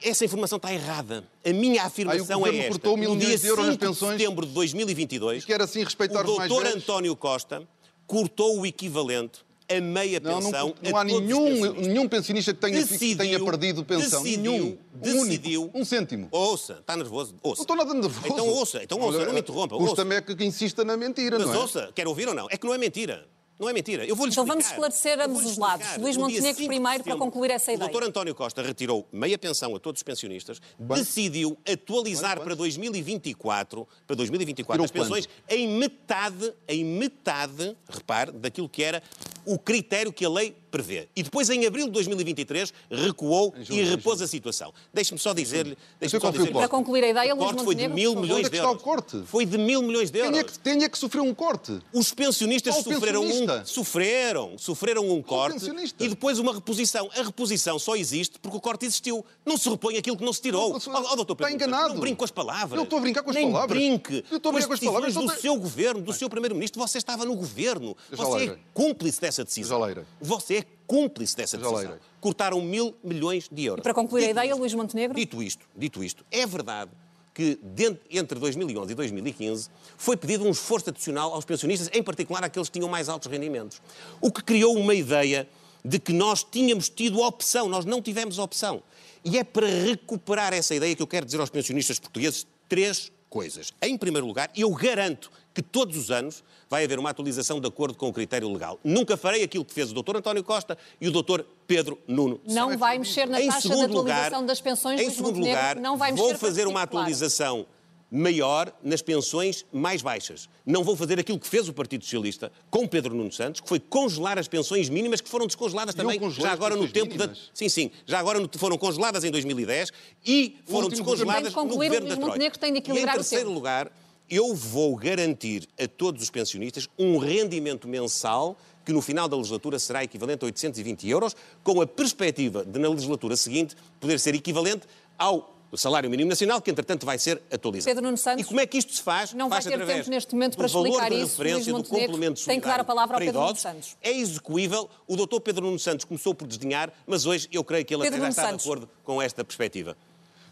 Essa informação está errada. A minha afirmação governo é esta. cortou mil milhões de euros nas 5 de pensões. setembro de 2022, Diz que era assim respeitar o mais doutor velhos. António Costa cortou o equivalente a meia Não, não, pensão não a há nenhum, nenhum pensionista que tenha, que Decidiu- tenha perdido pensão. decidiu- nenhum. Um único. decidiu- Um cêntimo. Ouça, está nervoso? Ouça. Não estou nada nervoso. Então ouça, então ouça, não me interrompa. Custa-me é que que insista na mentira, Mas não é? ouça, quer ouvir ou não? É que não é mentira. Não é mentira. Eu vou-lhe Então explicar. vamos esclarecer ambos os lados. Luís Montenegro 5 de primeiro, para concluir essa O ideia. doutor António Costa retirou meia pensão a todos os pensionistas, decidiu atualizar Quanto, para 2024, para 2024 Tirou as pensões em metade, em metade, repare, daquilo que era o critério que a lei prevê. E depois, em abril de 2023, recuou Em julho, e repôs a situação. Deixe-me só dizer-lhe... deixe-me qual só o dizer? Para concluir a ideia, o Luís corte foi de mil milhões é de o euros. corte? Foi de mil milhões de euros. É, que, é que sofreu um corte? Os pensionistas sofreram pensionista? um, sofreram, sofreram um corte e depois uma reposição. A reposição só existe porque o corte existiu. Não se repõe aquilo que não se tirou. Não, Ó, ó, doutor está enganado. Não brinque com as palavras. Eu estou a brincar com as Nem palavras. brinque. Eu estou a brincar com as palavras. do seu governo, do seu primeiro-ministro. Você estava no governo. Você é cúmplice dessa decisão. Você é cúmplice dessa decisão. Cortaram mil milhões de euros. Para concluir a Dito ideia, isto- Luís Montenegro. Dito isto, dito isto, é verdade que dentro- entre 2011 e 2015 foi pedido um esforço adicional aos pensionistas, em particular àqueles que tinham mais altos rendimentos. O que criou uma ideia de que nós tínhamos tido opção, nós não tivemos opção. E é para recuperar essa ideia que eu quero dizer aos pensionistas portugueses três coisas. Em primeiro lugar, eu garanto que todos os anos vai haver uma atualização de acordo com o critério legal. Nunca farei aquilo que fez o Dr. António Costa e o Dr. Pedro Nuno Não vai mexer na em taxa de atualização lugar, das pensões, Em segundo Montenegro, lugar, não vai mexer vou fazer uma atualização maior nas pensões mais baixas. Não vou fazer aquilo que fez o Partido Socialista com Pedro Nuno Santos, que foi congelar as pensões mínimas que foram descongeladas também já agora no pensões tempo da mínimas? Sim, sim, já agora no- foram congeladas em 2010 e foram descongeladas no governo da Troika. Montenegro tem de E em terceiro tempo. lugar, eu vou garantir a todos os pensionistas um rendimento mensal que no final da legislatura será equivalente a 820 euros, com a perspectiva de, na legislatura seguinte, poder ser equivalente ao salário mínimo nacional, que entretanto vai ser atualizado. Pedro Nuno Santos, e como é que isto se faz? Não faz vai ter através tempo neste momento para valor explicar de isso. referência do complemento tem que dar a palavra ao Pedro Nuno idosos. Santos. É execuível. O doutor Pedro Nuno Santos começou por desdenhar, mas hoje eu creio que ele Pedro até já Nuno está Santos. de acordo com esta perspectiva.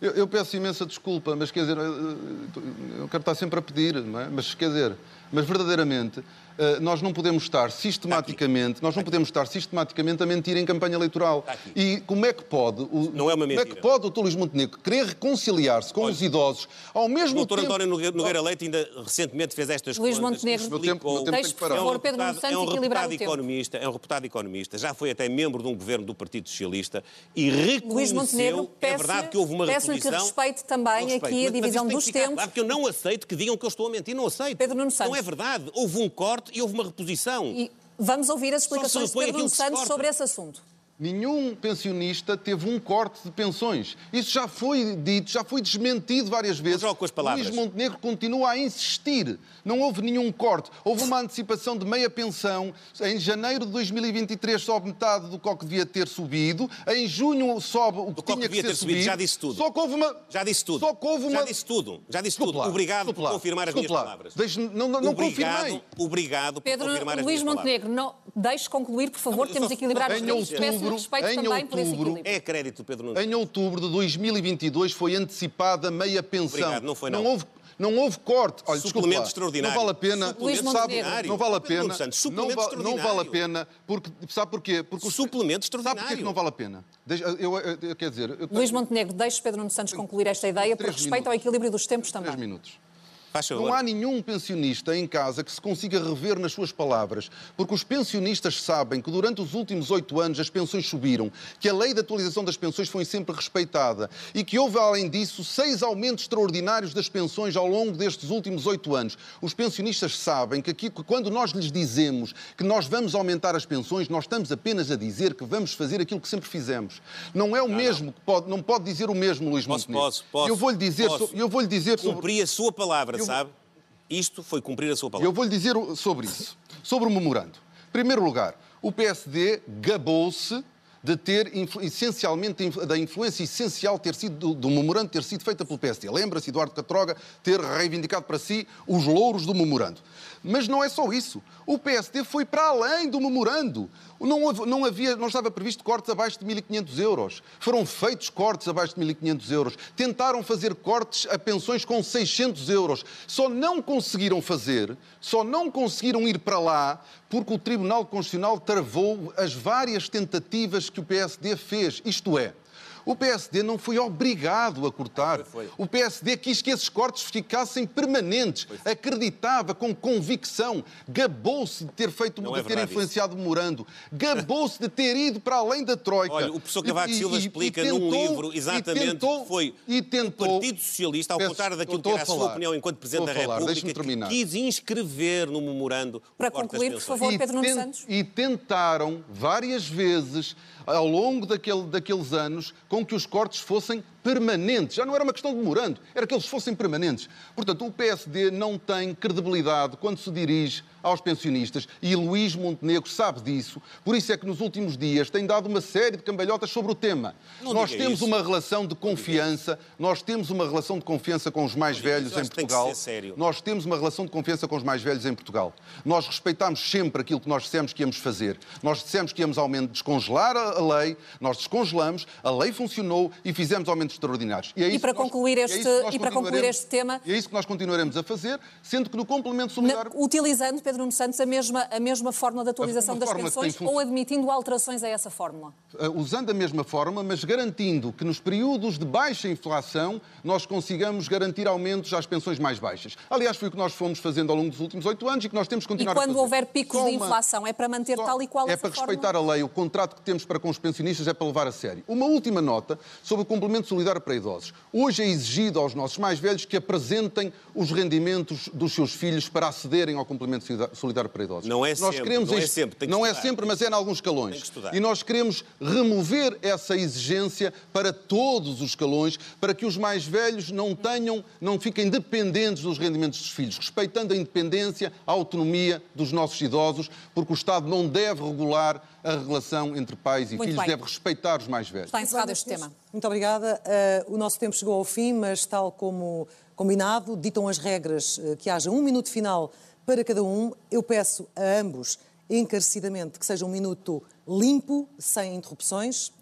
Eu, eu peço imensa desculpa, mas quer dizer, eu, eu quero estar sempre a pedir, não é? Mas quer dizer, mas verdadeiramente nós não podemos estar sistematicamente, nós não podemos estar sistematicamente a mentir em campanha eleitoral. Aqui. E como é que pode, o, Não é uma como é mentira. que pode o. Luís Montenegro querer reconciliar-se com Olha, os idosos ao O mesmo doutor tempo... António Nogueira Nogueira Leite ainda recentemente fez estas Luís contas. Montenegro, Meu tempo- meu tempo tem que parar. favor, Pedro reputado- é um reputado o economista, é um reputado economista, já foi até membro de um governo do Partido Socialista e reconheceu, Luís Montenegro, é verdade que houve uma peço-lhe que reposição. respeite também respeito, aqui a mas- mas divisão dos tempos. Claro, porque eu não aceito que digam que eu estou a mentir, não aceito. Pedro Nuno Santos. Não é verdade. Houve um corte e houve uma reposição. E vamos ouvir as explicações de Pedro Santos sobre esse assunto. Nenhum pensionista teve um corte de pensões. Isso já foi dito, já foi desmentido várias vezes. jogo com as palavras. Luís Montenegro continua a insistir. Não houve nenhum corte. Houve uma antecipação de meia pensão. Em janeiro de 2023 sobe metade do que devia ter subido. Em junho sobe o que que tinha que devia ser ter subido, subido. já disse tudo. Só que houve uma... Já disse tudo. Só que houve uma... Já disse tudo. Já disse tudo. lá, Obrigado desculpe por confirmar as minhas lá. palavras. Deixe- não- não- não obrigado, confirmei. obrigado por Pedro confirmar as Luís minhas palavras. Montenegro, não, deixe concluir, por favor, Não, temos só- de equilibrar os. Peço-lhe outubro- respeito em também por esse outubro-. É crédito, Pedro Nuno. Em outubro de 2022 foi antecipada meia pensão. Obrigado, não foi, não. hove, não houve corte. Olha, Suplemento lá. extraordinário. Não vale a pena. Luís sabe, não vale a pena. Não, suplemento va- não vale a extraordinário. pena. Porque, sabe porquê? Porque os- Suplemento Sabe porquê que extraordinário. não vale a pena? Deixa- eu, eu- eu- quer dizer, eu tenho Luís Montenegro, deixe Pedro Nuno Santos concluir esta ideia por três respeito ao minutos. equilíbrio dos tempos três também. minutos. Não há nenhum pensionista em casa que se consiga rever nas suas palavras, porque os pensionistas sabem que durante os últimos oito anos as pensões subiram, que a lei de atualização das pensões foi sempre respeitada e que houve, além disso, seis aumentos extraordinários das pensões ao longo destes últimos oito anos. Os pensionistas sabem que, aqui, que quando nós lhes dizemos que nós vamos aumentar as pensões, nós estamos apenas a dizer que vamos fazer aquilo que sempre fizemos. Não é o mesmo, que pode, não pode dizer o mesmo, Luís Posso, Montenegro. posso, posso. Eu vou-lhe dizer, posso. so- eu vou-lhe dizer sobre... Cumpri a sua palavra, Eu- sabe? Isto foi cumprir a sua palavra. eu vou-lhe dizer o- sobre isso. Sobre o memorando. Em primeiro lugar, o PSD gabou-se de ter, essencialmente, da influência essencial ter sido, do, do memorando ter sido feita pelo PSD. Lembra-se, Eduardo Catroga, ter reivindicado para si os louros do memorando. Mas não é só isso. O PSD foi para além do memorando. Não, houve- não havia, não estava previsto cortes abaixo de 1.500 euros. Foram feitos cortes abaixo de 1.500 euros. Tentaram fazer cortes a pensões com 600 euros. Só não conseguiram fazer, só não conseguiram ir para lá porque o Tribunal Constitucional travou as várias tentativas que o PSD fez. Isto é, o PSD não foi obrigado a cortar. Foi, foi. O PSD quis que esses cortes ficassem permanentes. Acreditava com convicção. Gabou-se de ter feito, Não de é ter influenciado o memorando. Gabou-se de ter ido para além da Troika. Olha, o professor Cavaco E- e- Silva e- explica e num tentou- livro e exatamente tentou- que foi e tentou, o Partido Socialista, ao Peço- contrário daquilo que era a a sua falar. opinião enquanto Presidente da falar, República, que quis inscrever no memorando Para concluir, por favor, E Pedro Nuno Santos. E tentaram várias vezes, ao longo daquele- daqueles anos, com que os cortes fossem permanentes. Já não era uma questão de memorando, era que eles fossem permanentes. Portanto, o PSD não tem credibilidade quando se dirige aos pensionistas e Luís Montenegro sabe disso. Por isso é que nos últimos dias tem dado uma série de cambalhotas sobre o tema. Não nós temos isso. uma relação de confiança, nós temos uma relação de confiança com os mais isso, velhos em Portugal. Nós temos uma relação de confiança com os mais velhos em Portugal. Nós respeitámos sempre aquilo que nós dissemos que íamos fazer. Nós dissemos que íamos aumentar, descongelar a lei, nós descongelamos, a lei funcionou e fizemos extraordinários. é E para nós- concluir é este- nós e para concluir este tema- E é isso que nós continuaremos a fazer, sendo que no complemento Na- utilizando, Pedro Nuno Santos, a mesma, a mesma fórmula de atualização das fórmula pensões ou admitindo alterações a essa fórmula? Uh, usando a mesma forma, mas garantindo que nos períodos de baixa inflação nós consigamos garantir aumentos às pensões mais baixas. Aliás, foi o que nós fomos fazendo ao longo dos últimos oito anos e que nós temos que E continuar a quando fazer. houver picos Só de uma- inflação, é para manter Só- tal e qual É para fórmula? respeitar a lei, o contrato que temos para com os pensionistas é para levar a sério. Uma última nota sobre o complemento solidário solidário para idosos. Hoje é exigido aos nossos mais velhos que apresentem os rendimentos dos seus filhos para acederem ao complemento solidário para idosos. Não é nós sempre, queremos não é sempre. não é sempre, mas é em alguns escalões. E nós queremos remover essa exigência para todos os escalões, para que os mais velhos não tenham, não fiquem dependentes dos rendimentos dos filhos, respeitando a independência, a autonomia dos nossos idosos, porque o Estado não deve regular a relação entre pais e Muito filhos, bem. deve respeitar os mais velhos. Está encerrado este tema. Muito obrigada. Uh, o nosso tempo chegou ao fim, mas tal como combinado, ditam as regras uh, que haja um minuto final para cada um. Eu peço a ambos encarecidamente que seja um minuto limpo, sem interrupções.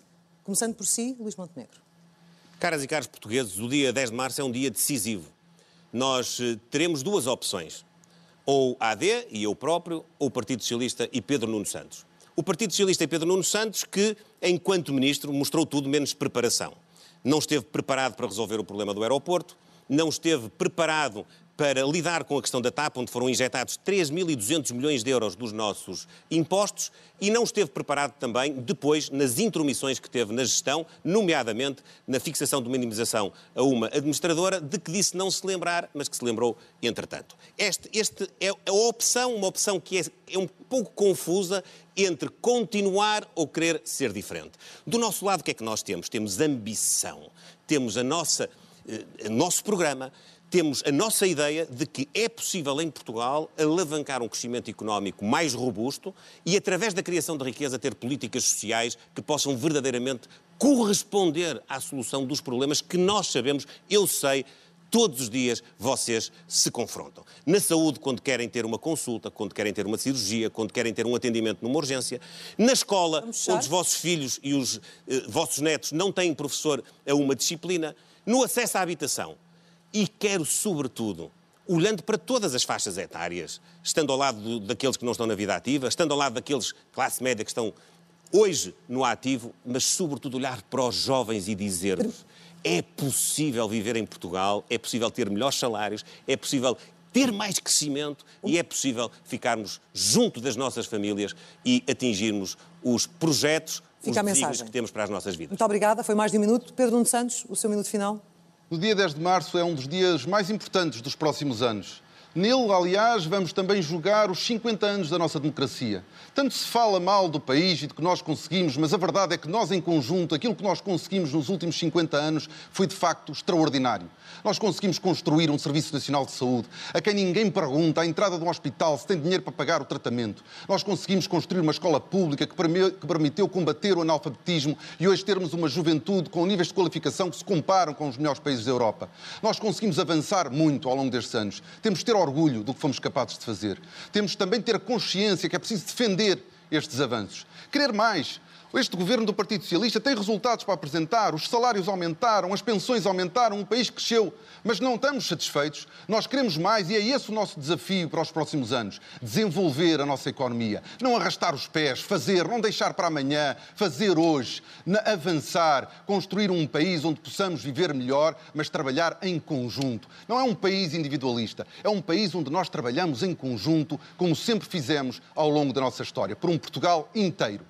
Começando por si, Luís Montenegro. Caras e caros portugueses, o dia 10 de março é um dia decisivo. Nós uh, teremos duas opções. Ou a AD e eu próprio, ou o Partido Socialista e Pedro Nuno Santos. O Partido Socialista e Pedro Nuno Santos, que, enquanto ministro, mostrou tudo menos preparação. Não esteve preparado para resolver o problema do aeroporto, não esteve preparado para lidar com a questão da TAP, onde foram injetados 3.200 milhões de euros dos nossos impostos, e não esteve preparado também depois nas intromissões que teve na gestão, nomeadamente na fixação de uma indemnização a uma administradora, de que disse não se lembrar, mas que se lembrou entretanto. Este, este é a opção, uma opção que é, é um pouco confusa entre continuar ou querer ser diferente. Do nosso lado, o que é que nós temos? Temos ambição, temos a nossa, eh, o nosso programa, temos a nossa ideia de que é possível em Portugal alavancar um crescimento económico mais robusto e, através da criação de riqueza, ter políticas sociais que possam verdadeiramente corresponder à solução dos problemas que nós sabemos, eu sei, todos os dias vocês se confrontam. Na saúde, quando querem ter uma consulta, quando querem ter uma cirurgia, quando querem ter um atendimento numa urgência. Na escola, onde os vossos filhos e os eh, vossos netos não têm professor a uma disciplina. No acesso à habitação e quero, sobretudo, olhando para todas as faixas etárias, estando ao lado daqueles que não estão na vida ativa, estando ao lado daqueles classe média que estão hoje no ativo, mas sobretudo olhar para os jovens e dizer-lhes é possível viver em Portugal, é possível ter melhores salários, é possível ter mais crescimento e é possível ficarmos junto das nossas famílias e atingirmos os projetos, Fica os desígnios que temos para as nossas vidas. Muito obrigada. Foi mais de um minuto. Pedro Nuno Santos, o seu minuto final. O dia 10 de março é um dos dias mais importantes dos próximos anos. Nele, aliás, vamos também julgar os 50 anos da nossa democracia. Tanto se fala mal do país e de que nós conseguimos, mas a verdade é que nós, em conjunto, aquilo que nós conseguimos nos últimos 50 anos foi de facto extraordinário. Nós conseguimos construir um Serviço Nacional de Saúde a quem ninguém pergunta à entrada de um hospital se tem dinheiro para pagar o tratamento. Nós conseguimos construir uma escola pública que permitiu combater o analfabetismo e hoje termos uma juventude com níveis de qualificação que se comparam com os melhores países da Europa. Nós conseguimos avançar muito ao longo destes anos. Temos de ter orgulho do que fomos capazes de fazer. Temos também de ter a consciência que é preciso defender estes avanços. Querer mais, este governo do Partido Socialista tem resultados para apresentar, os salários aumentaram, as pensões aumentaram, o país cresceu, mas não estamos satisfeitos. Nós queremos mais e é esse o nosso desafio para os próximos anos: desenvolver a nossa economia, não arrastar os pés, fazer, não deixar para amanhã, fazer hoje, avançar, construir um país onde possamos viver melhor, mas trabalhar em conjunto. Não é um país individualista, é um país onde nós trabalhamos em conjunto, como sempre fizemos ao longo da nossa história, por um Portugal inteiro.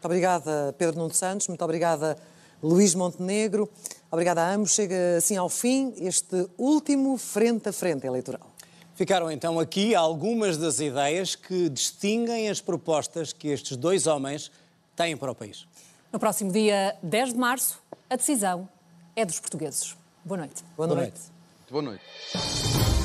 Muito obrigada, Pedro Nuno Santos. Muito obrigada, Luís Montenegro. Obrigada a ambos. Chega assim ao fim este último frente a frente eleitoral. Ficaram então aqui algumas das ideias que distinguem as propostas que estes dois homens têm para o país. No próximo dia 10 de março, a decisão é dos portugueses. Boa noite. Boa noite. Boa noite. Boa noite.